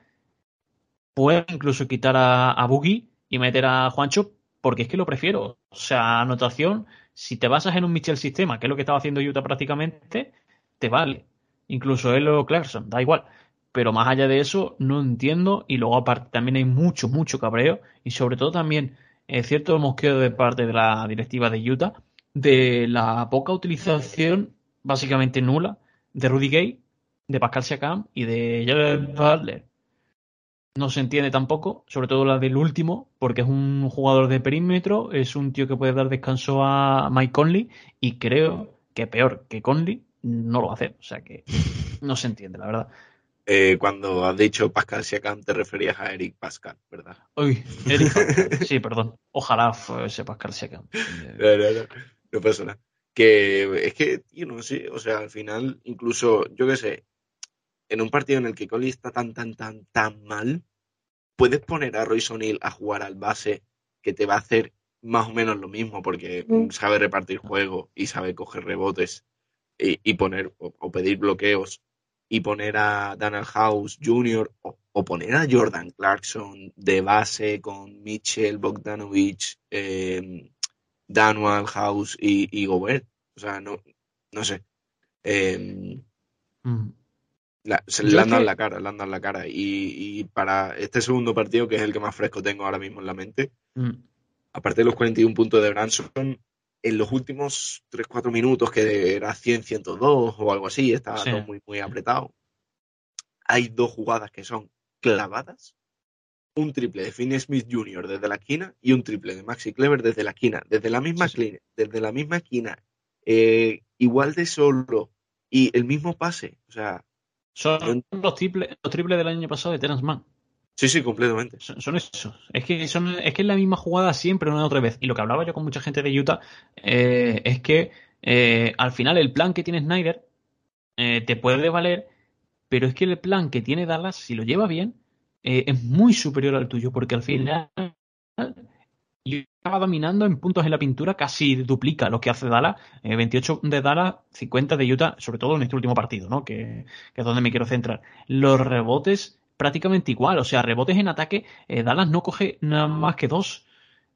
Puedes incluso quitar a, a Boogie y meter a Juancho, porque es que lo prefiero. O sea, anotación, si te basas en un Mitchell sistema, que es lo que estaba haciendo Utah prácticamente, te vale. Incluso él o Clarkson, da igual. Pero más allá de eso, no entiendo. Y luego, aparte, también hay mucho, mucho cabreo. Y sobre todo también es cierto mosqueo de parte de la directiva de Utah de la poca utilización, básicamente nula, de Rudy Gay, de Pascal Siakam y de Jared Butler. No se entiende tampoco, sobre todo la del último, porque es un jugador de perímetro, es un tío que puede dar descanso a Mike Conley y creo que peor que Conley no lo va a hacer. O sea que no se entiende, la verdad. Eh, cuando has dicho Pascal Siakam te referías a Eric Pascal, ¿verdad? Uy, Eric Pascal. <laughs> Sí, perdón. Ojalá fuese Pascal Siakam. No, no, no, no pasa nada. Que es que, tío, no sé, o sea, al final, incluso, yo qué sé, en un partido en el que Conley está tan, tan, tan, tan mal, puedes poner a Royce O'Neal a jugar al base que te va a hacer más o menos lo mismo porque mm, sabe repartir juego y sabe coger rebotes y, y poner o, o pedir bloqueos y poner a Daniel House Jr. O, o poner a Jordan Clarkson de base con Mitchell, Bogdanovich, eh, Daniel House y, y Gobert. O sea, no, no sé. Eh, mm. la- se le han dado que- la cara, le han dado la cara. Y, y para este segundo partido, que es el que más fresco tengo ahora mismo en la mente, Mm. aparte de los 41 puntos de Branson, en los últimos 3-4 minutos, que era 100-102 o algo así, estaba Sí. todo muy, muy apretado, hay dos jugadas que son clavadas. Un triple de Finney Smith Jr. desde la esquina y un triple de Maxi Clever desde la esquina, desde la misma, Sí, desde la misma esquina, eh, igual de solo y el mismo pase. O sea, Son los triples, los triples del año pasado de Terence Mann. Sí, sí, completamente. Son, son esos. Es que, son, es que es la misma jugada siempre, una y otra vez. Y lo que hablaba yo con mucha gente de Utah eh, es que eh, al final el plan que tiene Snyder eh, te puede valer, pero es que el plan que tiene Dallas, si lo lleva bien, es muy superior al tuyo, porque al final va dominando en puntos en la pintura, casi duplica lo que hace Dallas. Eh, 28 de Dallas, 50 de Utah, sobre todo en este último partido, ¿no? Que, que es donde me quiero centrar. Los rebotes prácticamente igual. O sea, rebotes en ataque, eh, Dallas no coge nada más que dos.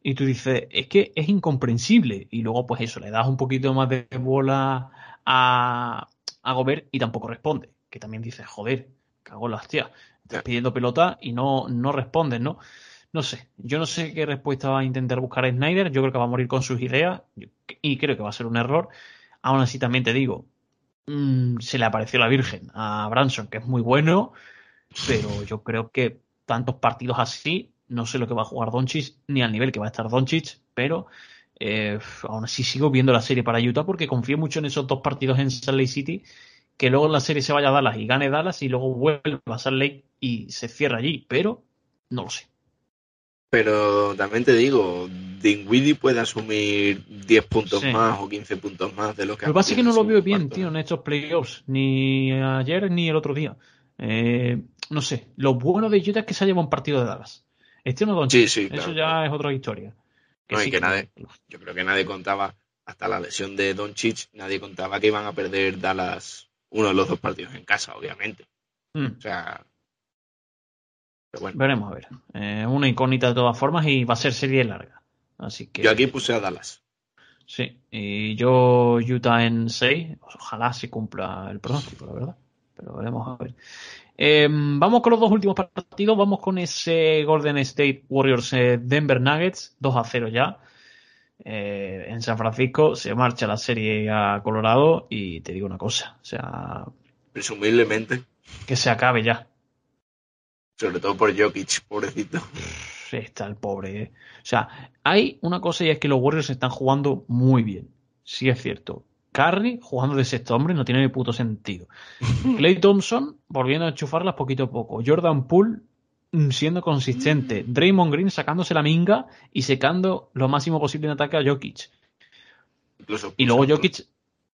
Y tú dices, es que es incomprensible. Y luego, pues eso, le das un poquito más de bola a, a Gobert y tampoco responde. Que también dices, joder, cago en las tías. Estás pidiendo pelota y no, no respondes, ¿no? No sé, yo no sé qué respuesta va a intentar buscar Snyder. Yo creo que va a morir con sus ideas y creo que va a ser un error. Aún así, también te digo, mmm, se le apareció la Virgen a Branson, que es muy bueno, pero yo creo que tantos partidos así, no sé lo que va a jugar Doncic ni al nivel que va a estar Doncic, pero eh, aún así sigo viendo la serie para Utah porque confío mucho en esos dos partidos en Salt Lake City, que luego en la serie se vaya a Dallas y gane Dallas y luego vuelva a Salt Lake y se cierra allí, pero no lo sé. Pero también te digo, Dinwiddie puede asumir 10 puntos sí. más o 15 puntos más de lo que... Lo que pasa es que no lo veo bien, tío, en estos playoffs, ni ayer ni el otro día. Eh, no sé, lo bueno de Utah es que se ha llevado un partido de Dallas. Este no Don sí, sí, Eso claro, ya claro. es otra historia. Que no, sí, y que nadie, yo creo que nadie contaba, hasta la lesión de Doncic, nadie contaba que iban a perder Dallas uno de los dos partidos en casa, obviamente. Mm. O sea, bueno. Veremos a ver. Eh, una incógnita de todas formas y va a ser serie larga. Así que. Yo aquí puse a Dallas. Sí, y yo Utah en 6. Ojalá se cumpla el pronóstico, la verdad. Pero veremos a ver. Eh, vamos con los dos últimos partidos. Vamos con ese Golden State Warriors eh, Denver Nuggets. 2 a 0 ya. Eh, en San Francisco se marcha la serie a Colorado y te digo una cosa. O sea. Presumiblemente. Que se acabe ya. Sobre todo por Jokic, pobrecito. Está el pobre. ¿eh? O sea, hay una cosa y es que los Warriors están jugando muy bien. Sí es cierto. Curry jugando de sexto hombre no tiene ni puto sentido. Clay Thompson volviendo a enchufarlas poquito a poco. Jordan Poole siendo consistente. Draymond Green sacándose la minga y secando lo máximo posible en ataque a Jokic. Y luego Jokic,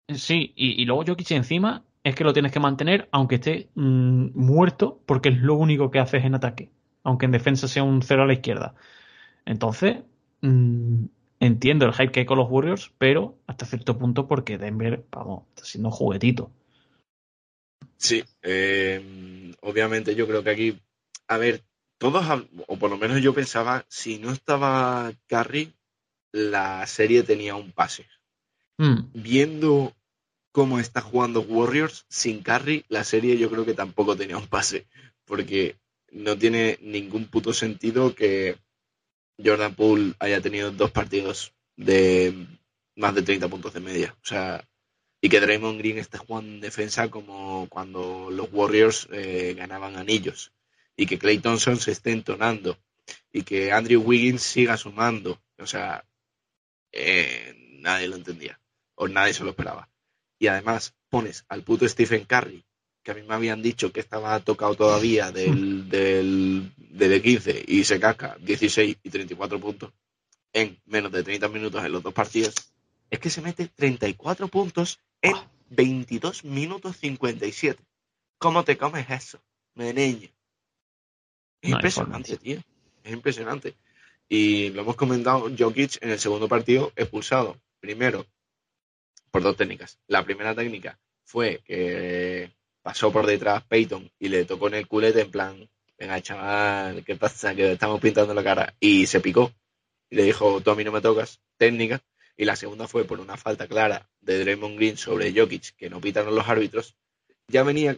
sí, y, y, luego Jokic encima es que lo tienes que mantener aunque esté mmm, muerto porque es lo único que haces en ataque. Aunque en defensa sea un cero a la izquierda. Entonces, entiendo el hype que hay con los Warriors, pero hasta cierto punto porque Denver, vamos, está siendo un juguetito. Sí, eh, obviamente yo creo que aquí, a ver, todos, o por lo menos yo pensaba, si no estaba Curry, la serie tenía un pase. Mm. Viendo cómo está jugando Warriors sin Curry, la serie yo creo que tampoco tenía un pase, porque no tiene ningún puto sentido que Jordan Poole haya tenido dos partidos de más de 30 puntos de media. O sea, y que Draymond Green esté jugando en defensa como cuando los Warriors eh, ganaban anillos. Y que Clay Thompson se esté entonando. Y que Andrew Wiggins siga sumando. O sea, eh, nadie lo entendía. O nadie se lo esperaba. Y además pones al puto Stephen Curry, que a mí me habían dicho que estaba tocado todavía del, del, del 15 y se casca 16 y 34 puntos en menos de 30 minutos en los dos partidos, es que se mete 34 puntos en 22 minutos 57. ¿Cómo te comes eso, meneño? Es no impresionante, tío. Es impresionante. Y lo hemos comentado, Jokic en el segundo partido expulsado. Primero, por dos técnicas. La primera técnica fue que pasó por detrás Peyton y le tocó en el culete en plan, venga chaval, ¿qué pasa? Que estamos pintando la cara. Y se picó. Y le dijo, tú a mí no me tocas, técnica. Y la segunda fue por una falta clara de Draymond Green sobre Jokic, que no pitaron los árbitros. Ya venía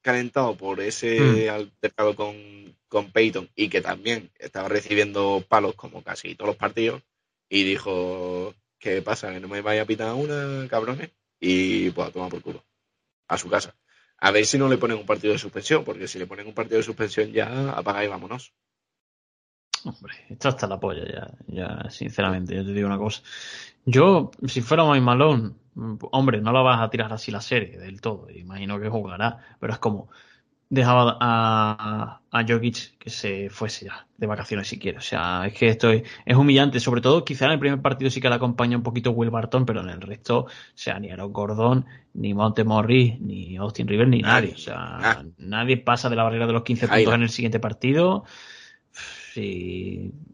calentado por ese mm. altercado con, con Peyton y que también estaba recibiendo palos como casi todos los partidos. Y dijo, ¿qué pasa? ¿Que no me vaya a pitar una, cabrones? Y pues a tomar por culo. A su casa. A ver si no le ponen un partido de suspensión, porque si le ponen un partido de suspensión ya apaga y vámonos. Hombre, esto hasta la polla ya, ya, sinceramente, yo te digo una cosa. Yo, si fuera Mike Malone, hombre, no la vas a tirar así la serie del todo, imagino que jugará, pero es como dejaba a, a Jokic que se fuese ya de vacaciones si quiere. O sea, es que esto es, es, humillante, sobre todo quizá en el primer partido sí que le acompaña un poquito Will Barton, pero en el resto, o sea, ni Aaron Gordon, ni Monte Morris, ni Austin Rivers, ni nadie. nadie. O sea, ah. nadie pasa de la barrera de los 15 puntos en el siguiente partido.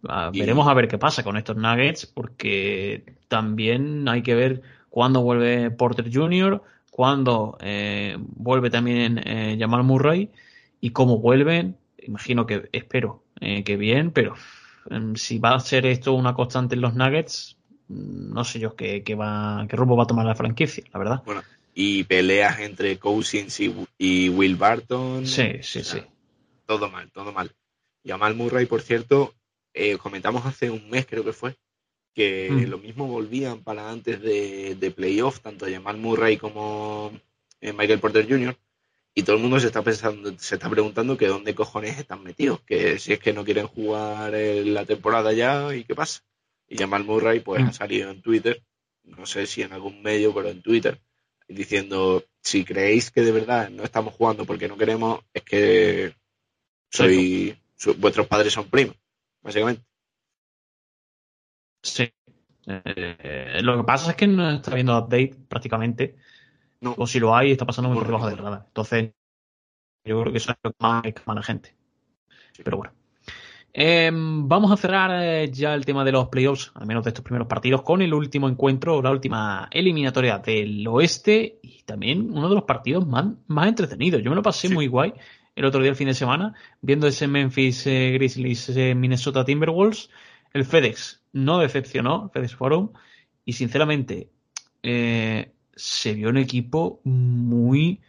A, y, veremos a ver qué pasa con estos Nuggets, porque también hay que ver cuándo vuelve Porter Jr., cuándo eh, vuelve también eh, Jamal Murray y cómo vuelven. Imagino que, espero eh, que bien, pero em, si va a ser esto una constante en los Nuggets, no sé yo qué, va, qué rumbo va a tomar la franquicia, la verdad. Bueno, y peleas entre Cousins y, Will Barton. Sí, sí, sí. Todo mal, todo mal. Y a Mal Murray, por cierto, eh, comentamos hace un mes, creo que fue, que mm. lo mismo volvían para antes de, de playoff, tanto Jamal Murray como eh, Michael Porter Jr. Y todo el mundo se está pensando, se está preguntando que dónde cojones están metidos, que si es que no quieren jugar la temporada ya y qué pasa. Y Jamal Murray pues mm. ha salido en Twitter, no sé si en algún medio, pero en Twitter, diciendo si creéis que de verdad no estamos jugando porque no queremos, es que soy vuestros padres son primos, básicamente. Sí. Eh, lo que pasa es que no está viendo update prácticamente. No. O si lo hay, está pasando muy por debajo del radar. Entonces, yo creo que eso es lo que más a la gente. Pero bueno. Em, vamos a cerrar eh, ya el tema de los playoffs, al menos de estos primeros partidos, con el último encuentro, la última eliminatoria del oeste y también uno de los partidos más, más entretenidos. Yo me lo pasé muy guay el otro día, el fin de semana, viendo ese Memphis eh, Grizzlies Minnesota Timberwolves. El FedEx no decepcionó, FedEx Forum, y sinceramente eh, se vio un equipo muy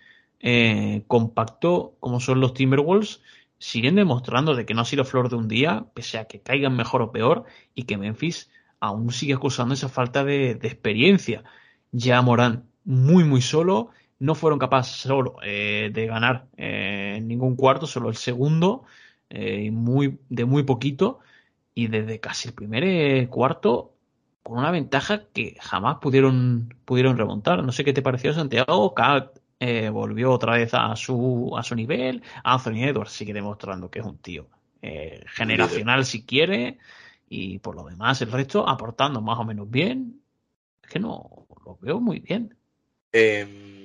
compacto como son los Timberwolves. Siguen demostrando de que no ha sido flor de un día, pese a que caigan mejor o peor, y que Memphis aún sigue acusando esa falta de, de experiencia. Ya Morán muy, muy solo no fueron capaces solo eh, de ganar eh, ningún cuarto, solo el segundo, eh, muy, de muy poquito, y desde casi el primer cuarto con una ventaja que jamás pudieron, pudieron remontar. No sé qué te pareció, Santiago. Cal volvió otra vez a su, a su nivel. Anthony Edwards sigue demostrando que es un tío generacional si quiere. Y por lo demás, el resto aportando más o menos bien. Es que no lo veo muy bien. Eh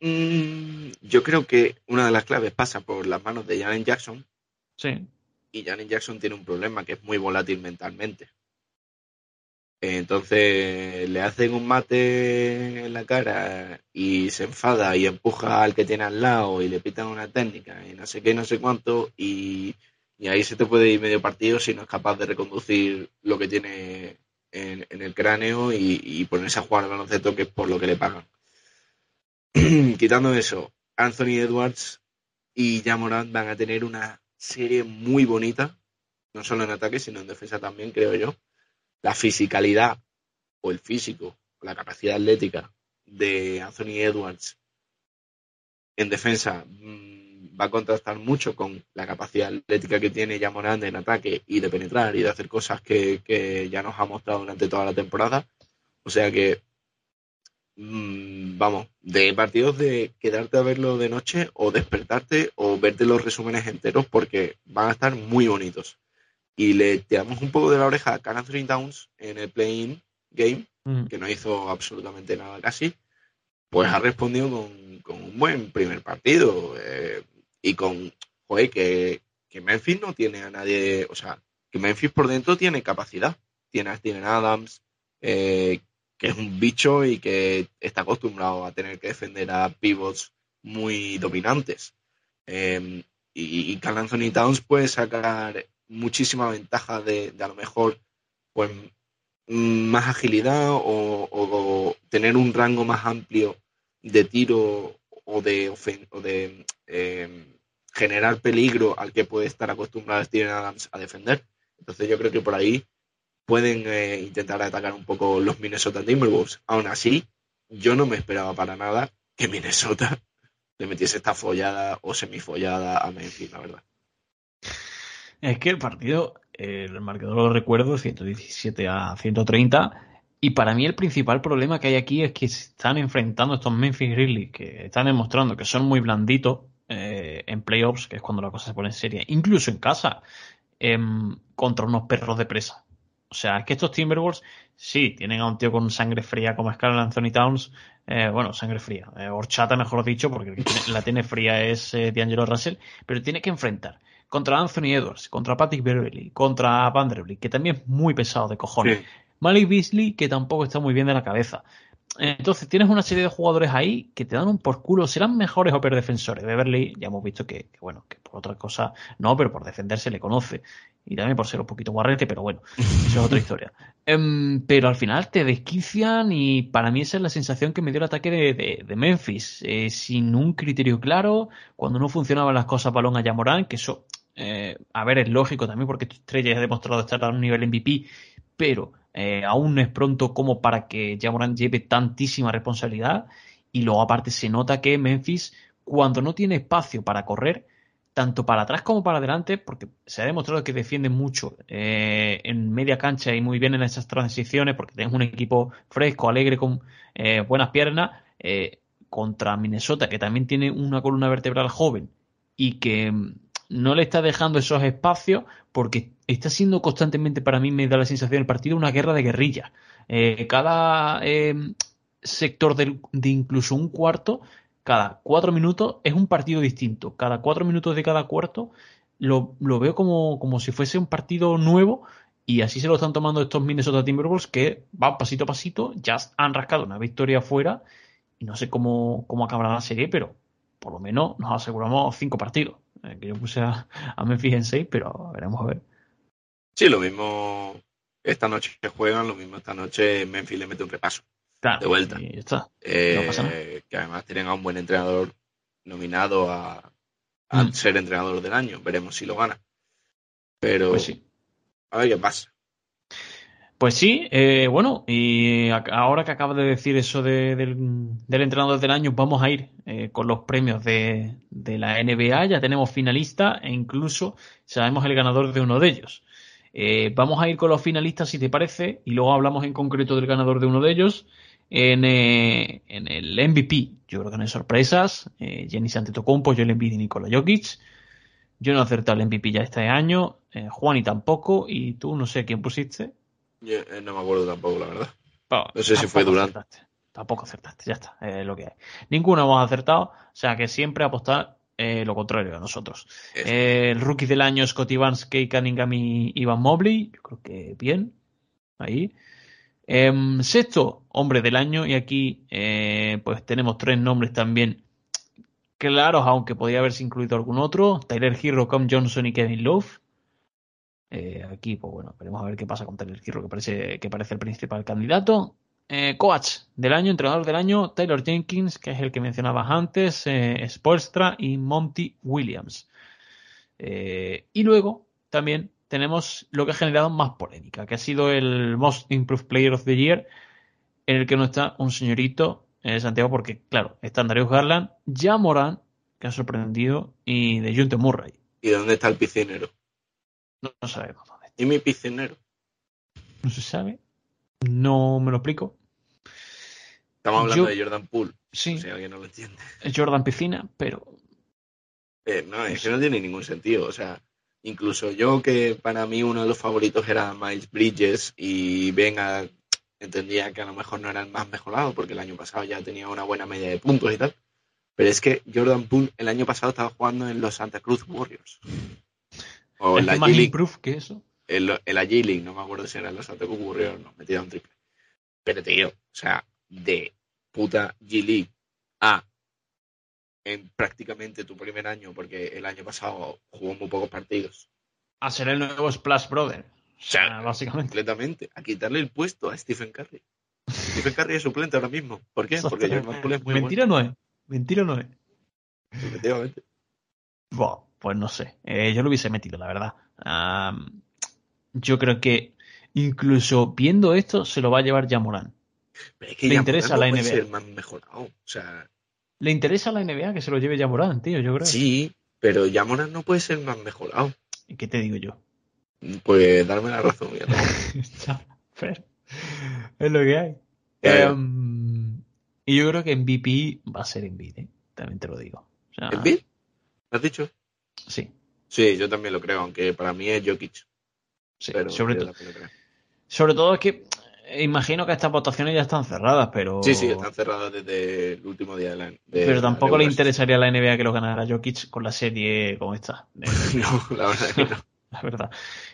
Mm, yo creo que una de las claves pasa por las manos de Janet Jackson. Sí. Y Janet Jackson tiene un problema que es muy volátil mentalmente. Entonces le hacen un mate en la cara y se enfada y empuja al que tiene al lado y le pitan una técnica y no sé qué, no sé cuánto. Y, ahí se te puede ir medio partido si no es capaz de reconducir lo que tiene en, el cráneo y, y, ponerse a jugar al baloncesto, que es por lo que le pagan. <clears throat> quitando eso, Anthony Edwards y Jamorant van a tener una serie muy bonita, no solo en ataque, sino en defensa también, creo yo. La fisicalidad o el físico, la capacidad atlética de Anthony Edwards en defensa mm, va a contrastar mucho con la capacidad atlética que tiene Jamorant en ataque y de penetrar y de hacer cosas que, que ya nos ha mostrado durante toda la temporada. O sea que Mm, vamos, de partidos de quedarte a verlo de noche o despertarte o verte los resúmenes enteros porque van a estar muy bonitos. Y le tiramos un poco de la oreja a Carl Anthony Downs en el play game, mm. que no hizo absolutamente nada casi, pues ha respondido con, un buen primer partido eh, y con, joder, que, que, Memphis no tiene a nadie, o sea, que Memphis por dentro tiene capacidad. Tiene a Steven Adams, eh, que es un bicho y que está acostumbrado a tener que defender a pivots muy dominantes. Em, y, y Carl Anthony Towns puede sacar muchísima ventaja de, a lo mejor pues más agilidad o, tener un rango más amplio de tiro o de, o de em, generar peligro al que puede estar acostumbrado Steven Adams a defender. Entonces yo creo que por ahí pueden eh, intentar atacar un poco los Minnesota Timberwolves. Aún así, yo no me esperaba para nada que Minnesota le metiese esta follada o semifollada a Memphis, la verdad. Es que el partido, el marcador lo recuerdo, 117 a 130. Y para mí el principal problema que hay aquí es que se están enfrentando estos Memphis Grizzlies, que están demostrando que son muy blanditos eh, en playoffs, que es cuando la cosa se pone en seria, incluso en casa, em, contra unos perros de presa. O sea, es que estos Timberwolves sí tienen a un tío con sangre fría como es Carl Anthony Towns. Eh, bueno, sangre fría. Eh, horchata, mejor dicho, porque la tiene fría es eh, D'Angelo Russell. Pero tiene que enfrentar contra Anthony Edwards, contra Patrick Beverly, contra Vanderbilt, que también es muy pesado de cojones. Malik Beasley, que tampoco está muy bien de la cabeza. Entonces tienes una serie de jugadores ahí que te dan un por culo, serán mejores o peor defensores. Beverly, ya hemos visto que, bueno, que por otra cosa no, pero por defender se le conoce. Y también por ser un poquito guarrete, pero bueno, <laughs> eso es otra historia. Em, pero al final te desquician y para mí esa es la sensación que me dio el ataque de, Memphis. Eh, sin un criterio claro, cuando no funcionaban las cosas balón a Yamorán, que eso, eh, a ver, es lógico también porque tu estrella ya ha demostrado estar a un nivel MVP, pero eh, aún no es pronto como para que Jamoran lleve tantísima responsabilidad. Y luego aparte se nota que Memphis, cuando no tiene espacio para correr, tanto para atrás como para adelante, porque se ha demostrado que defiende mucho eh, en media cancha y muy bien en esas transiciones, porque tienes un equipo fresco, alegre, con eh, buenas piernas, contra Minnesota, que también tiene una columna vertebral joven y que mm, no le está dejando esos espacios porque está siendo constantemente, para mí me da la sensación el partido, una guerra de guerrilla. Eh, cada em, sector de, incluso un cuarto, cada cuatro minutos es un partido distinto. Cada cuatro minutos de cada cuarto lo, veo como, como si fuese un partido nuevo y así se lo están tomando estos Minnesota Timberwolves que van pasito a pasito, ya han rascado una victoria afuera y no sé cómo, cómo acabará la serie, pero por lo menos nos aseguramos cinco partidos. Eh, que yo puse a, Memphis en 6, pero veremos a ver. Sí, lo mismo esta noche que juegan, lo mismo esta noche Memphis le mete un repaso. de vuelta. Eh, que además tienen a un buen entrenador nominado a, mm. ser entrenador del año. Veremos si lo gana. Pero pues sí. a ver qué pasa. Pues sí, eh, bueno, y ahora que acaba de decir eso del, entrenador del año, vamos a ir eh, con los premios de, la NBA. Ya tenemos finalistas e incluso sabemos el ganador de uno de ellos. Eh, vamos a ir con los finalistas, si te parece, y luego hablamos en concreto del ganador de uno de ellos. En, el MVP, yo creo que no hay sorpresas. Jenny Santetocompo, Joel Embiid y Nikola Jokic. Yo no he acertado el MVP ya este año. Juan y tampoco. Y tú no sé quién pusiste. Eh, no me acuerdo tampoco, la verdad. no sé si fue durante. Tampoco acertaste, ya está, es lo que hay. Ninguno hemos acertado, o sea que siempre apostar eh, lo contrario a nosotros. Eh, el rookie del año, Scotty Barnes, Kay Cunningham y Ivan Mobley, yo creo que bien, ahí. Em, sexto, hombre del año, y aquí pues tenemos tres nombres también claros, aunque podría haberse incluido algún otro. Tyler Hero, Cam Johnson y Kevin Love. Eh, aquí, pues bueno, veremos a ver qué pasa con Taylor Kirro, que parece, que parece el principal candidato. Eh, coach del año, entrenador del año, Taylor Jenkins, que es el que mencionabas antes, eh, y Monty Williams. Eh, y luego también tenemos lo que ha generado más polémica, que ha sido el Most Improved Player of the Year, en el que no está un señorito en Santiago, porque claro, está Darius Garland, ya Moran, que ha sorprendido, y de Junte Murray. ¿Y dónde está el piscinero? No, sabemos dónde. ¿Y mi piscinero? No se sabe. No me lo explico. Estamos hablando de Jordan Poole. Sí. Si alguien no lo entiende. Es Jordan Piscina, pero. Eh, no, es que no tiene ningún sentido. O sea, incluso yo, que para mí uno de los favoritos era Miles Bridges, y venga, entendía que a lo mejor no era el más mejorado, porque el año pasado ya tenía una buena media de puntos y tal. Pero es que Jordan Poole el año pasado estaba jugando en los Santa Cruz Warriors. O el más improve que eso? El, el no me acuerdo si era el Osate que ocurrió o no, metía un triple. Pero tío, o sea, de puta G-League a en prácticamente tu primer año, porque el año pasado jugó muy pocos partidos. A ser el nuevo Splash Brother. O sea, básicamente. Completamente. A quitarle el puesto a Stephen Curry. Stephen Curry es suplente ahora mismo. ¿Por qué? Porque Jordan <laughs> Poole es muy Mentira no es. Mentira no es. Efectivamente. Wow pues no sé. Eh, yo lo hubiese metido, la verdad. Yo creo que incluso viendo esto, se lo va a llevar ya Morán. le interesa la NBA. más mejorado. O sea... Le interesa a la NBA que se lo lleve ya Morán, tío, yo creo. Sí, pero ya Morán no puede ser más mejorado. ¿Y qué te digo yo? Pues darme la razón. <laughs> es lo que hay. Eh. Em, y yo creo que MVP va a ser Envid, ¿eh? también te lo digo. O ¿Envid? ¿Has dicho? Sí. Sí, yo también lo creo, aunque para mí es Jokic. Sí, sobre, todo, sobre todo es que eh, imagino que estas votaciones ya están cerradas, pero. Sí, sí, están cerradas desde el último día de la. pero tampoco le interesaría a la NBA que lo ganara Jokic con la serie como esta. <laughs> no, la verdad que no. <laughs> la verdad.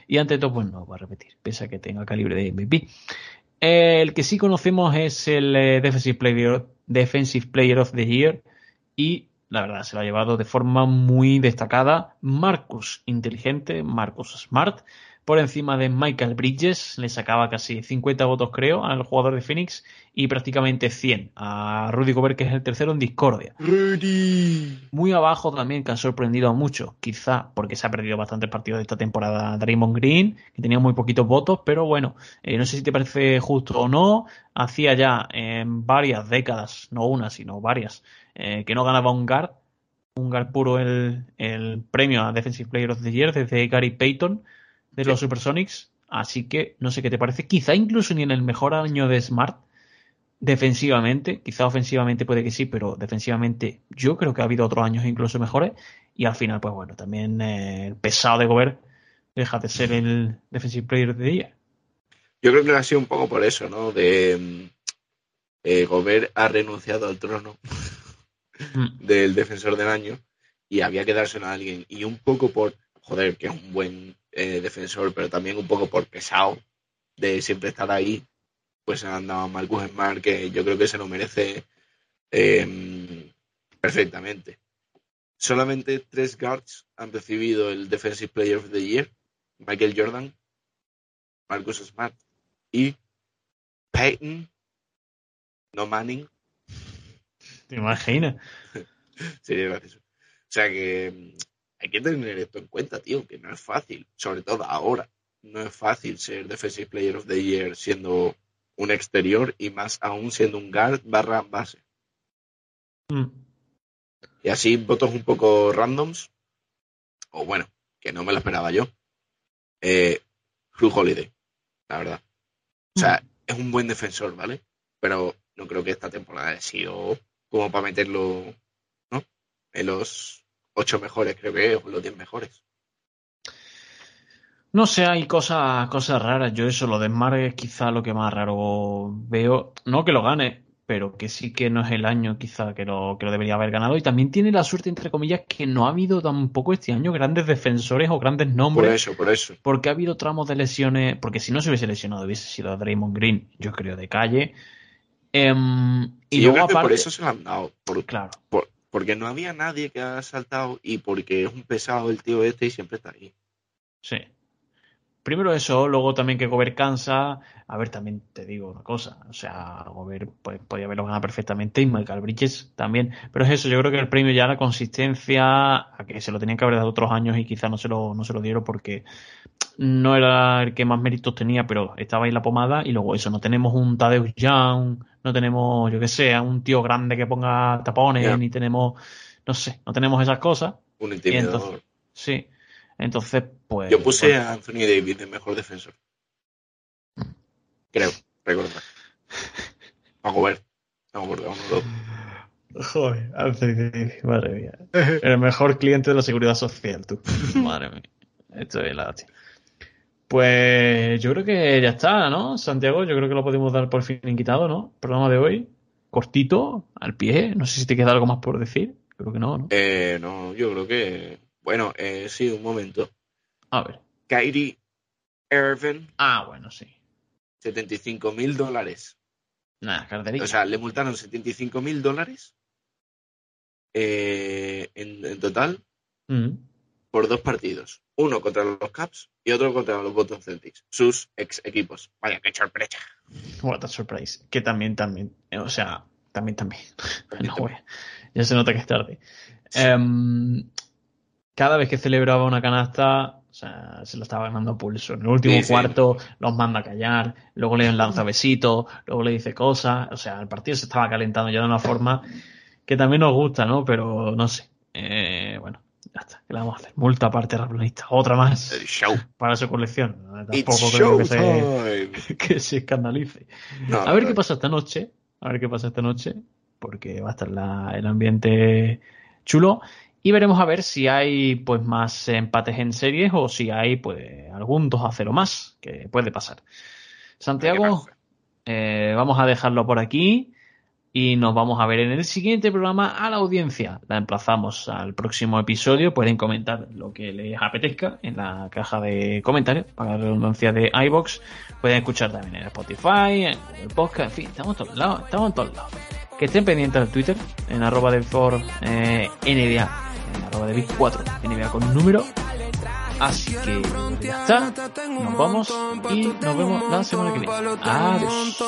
Y ante todo, pues no, va a repetir, pese a que tenga calibre de MVP. el que sí conocemos es el eh, Defensive, Player, Defensive Player of the Year y la verdad se lo ha llevado de forma muy destacada Marcus Inteligente, Marcus Smart, por encima de Michael Bridges, le sacaba casi 50 votos creo al jugador de Phoenix y prácticamente 100 a Rudy Gobert que es el tercero en discordia. Rudy. Muy abajo también que ha sorprendido a muchos, quizá porque se ha perdido bastantes partidos de esta temporada Draymond Green, que tenía muy poquitos votos, pero bueno, eh, no sé si te parece justo o no, hacía ya en varias décadas, no una, sino varias, eh, que no ganaba un guard, un guard puro el, el premio a Defensive Player of the Year desde Gary Payton de los Supersonics. Así que no sé qué te parece. Quizá incluso ni en el mejor año de Smart defensivamente, quizá ofensivamente puede que sí, pero defensivamente yo creo que ha habido otros años incluso mejores. Y al final, pues bueno, también eh, el pesado de Gobert deja de ser el defensive player de día. Yo creo que ha sido un poco por eso, ¿no? De eh, Gobert ha renunciado al trono <laughs> mm. del defensor del año y había que dárselo a alguien. Y un poco por, joder, que es un buen eh, defensor, pero también un poco por pesado de siempre estar ahí, pues han dado a Marcus Smart, que yo creo que se lo merece eh, perfectamente. Solamente tres guards han recibido el Defensive Player of the Year, Michael Jordan, Marcus Smart y Peyton, no Manning. ¿Te imaginas? <laughs> Sería gracioso. O sea que hay que tener esto en cuenta, tío, que no es fácil, sobre todo ahora. No es fácil ser Defensive Player of the Year siendo un exterior y más aún siendo un guard barra base. Mm. Y así votos un poco randoms, o bueno, que no me lo esperaba yo. Eh, Holiday, la verdad. O sea, mm. es un buen defensor, ¿vale? Pero no creo que esta temporada haya sido como para meterlo, ¿no? En los ocho mejores, creo que es, los diez mejores. No sé, hay cosas, cosas raras. Yo eso, lo de Smart es quizá lo que más raro veo. No que lo gane, pero que sí que no es el año quizá que lo, que lo debería haber ganado. Y también tiene la suerte, entre comillas, que no ha habido tampoco este año grandes defensores o grandes nombres. Por eso, por eso. Porque ha habido tramos de lesiones, porque si no se hubiese lesionado hubiese sido Draymond Green, yo creo, de calle. Em, y yo creo que por eso se lo han dado. Por, claro. Por, porque no había nadie que ha saltado y porque es un pesado el tío este y siempre está ahí. Sí. Primero eso, luego también que Gobert cansa. A ver, también te digo una cosa. O sea, Gobert pues, podía haberlo ganado perfectamente y Michael Bridges también. Pero es eso, yo creo que el premio ya la consistencia, a que se lo tenían que haber dado otros años y quizá no se lo, no se lo dieron porque no era el que más méritos tenía, pero estaba ahí la pomada. Y luego eso, no tenemos un Tadeusz Young, no tenemos, yo que sé, un tío grande que ponga tapones, ni tenemos, no sé, no tenemos esas cosas. Un intimidador. sí. Entonces, pues. Yo puse a Anthony Davis de mejor defensor. Creo, recuerdo. <laughs> Vamos a ver. Vamos a ver, Joder, Anthony Davis, madre mía. El mejor cliente de la seguridad social, tú. <laughs> Madre mía. Esto es la pues yo creo que ya está, ¿no? Santiago, yo creo que lo podemos dar por fin quitado, ¿no? Programa de hoy, cortito, al pie. No sé si te queda algo más por decir. Creo que no, ¿no? Eh, no, yo creo que. Bueno, eh, sí, un momento. A ver. Kyrie Irving. Ah, bueno, sí. 75 mil dólares. Nada, carterita. O sea, le multaron 75 mil dólares eh, en, total mm. por dos partidos uno contra los Caps y otro contra los Boston Celtics, sus ex equipos. Vaya, qué sorpresa. What a surprise. Que también, también, eh, o sea, también, también. <laughs> no, ya se nota que es tarde. Em, cada vez que celebraba una canasta, o sea, se lo estaba ganando a pulso. En el último cuarto los manda a callar, luego le lanza besitos, luego le dice cosas. O sea, el partido se estaba calentando ya de una forma que también nos gusta, ¿no? Pero no sé. Eh, bueno, ya está, ¿qué le vamos a hacer? Multa aparte raplanista. Otra más. Para su colección. Tampoco creo que se, <laughs> que se, escandalice. a ver qué pasa esta noche. A ver qué pasa esta noche. Porque va a estar la, el ambiente chulo. Y veremos a ver si hay pues más empates en series o si hay pues algún 2 a 0 más. Que puede pasar. Santiago, eh, vamos a dejarlo por aquí. y nos vamos a ver en el siguiente programa a la audiencia. La emplazamos al próximo episodio. Pueden comentar lo que les apetezca en la caja de comentarios, para la redundancia de iBox. Pueden escuchar también en Spotify, en el podcast, en fin, estamos en todos lados, estamos en todos lados. Que estén pendientes del Twitter, en arroba de for eh, NBA, en arroba de Big 4, NBA con un número Así que ya está. Nos vamos y nos vemos la semana que viene. Adiós.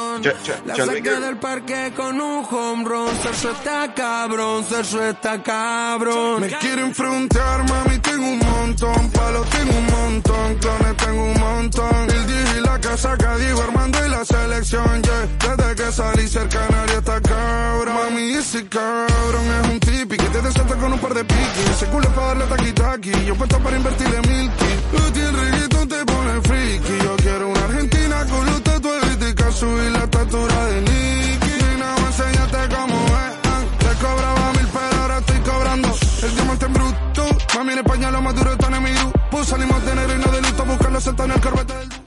La saqué del parque con un home run. Sergio está cabrón, Sergio está cabrón. Me quieren enfrentar, mami, tengo un montón. Palos tengo un montón, clones tengo un montón. El DJ y la casa que digo Armando y la selección, yeah. Desde que salí cerca nadie está cabrón. Mami, ese cabrón es un tipi que te desata con un par de piques. Ese culo es para darle taqui taqui. Yo puesto para invertir en mí milky. No tiene reggaetón, te pone friki. Yo quiero una argentina con los tatuajes de caso y la estatura de Nicky. Nena, me cómo es. Ah. Te cobraba mil, pero ahora estoy cobrando. El diamante en bruto. Mami, en España lo más duro está en mi grupo. Salimos de enero y no delito. Buscar los en el corbete.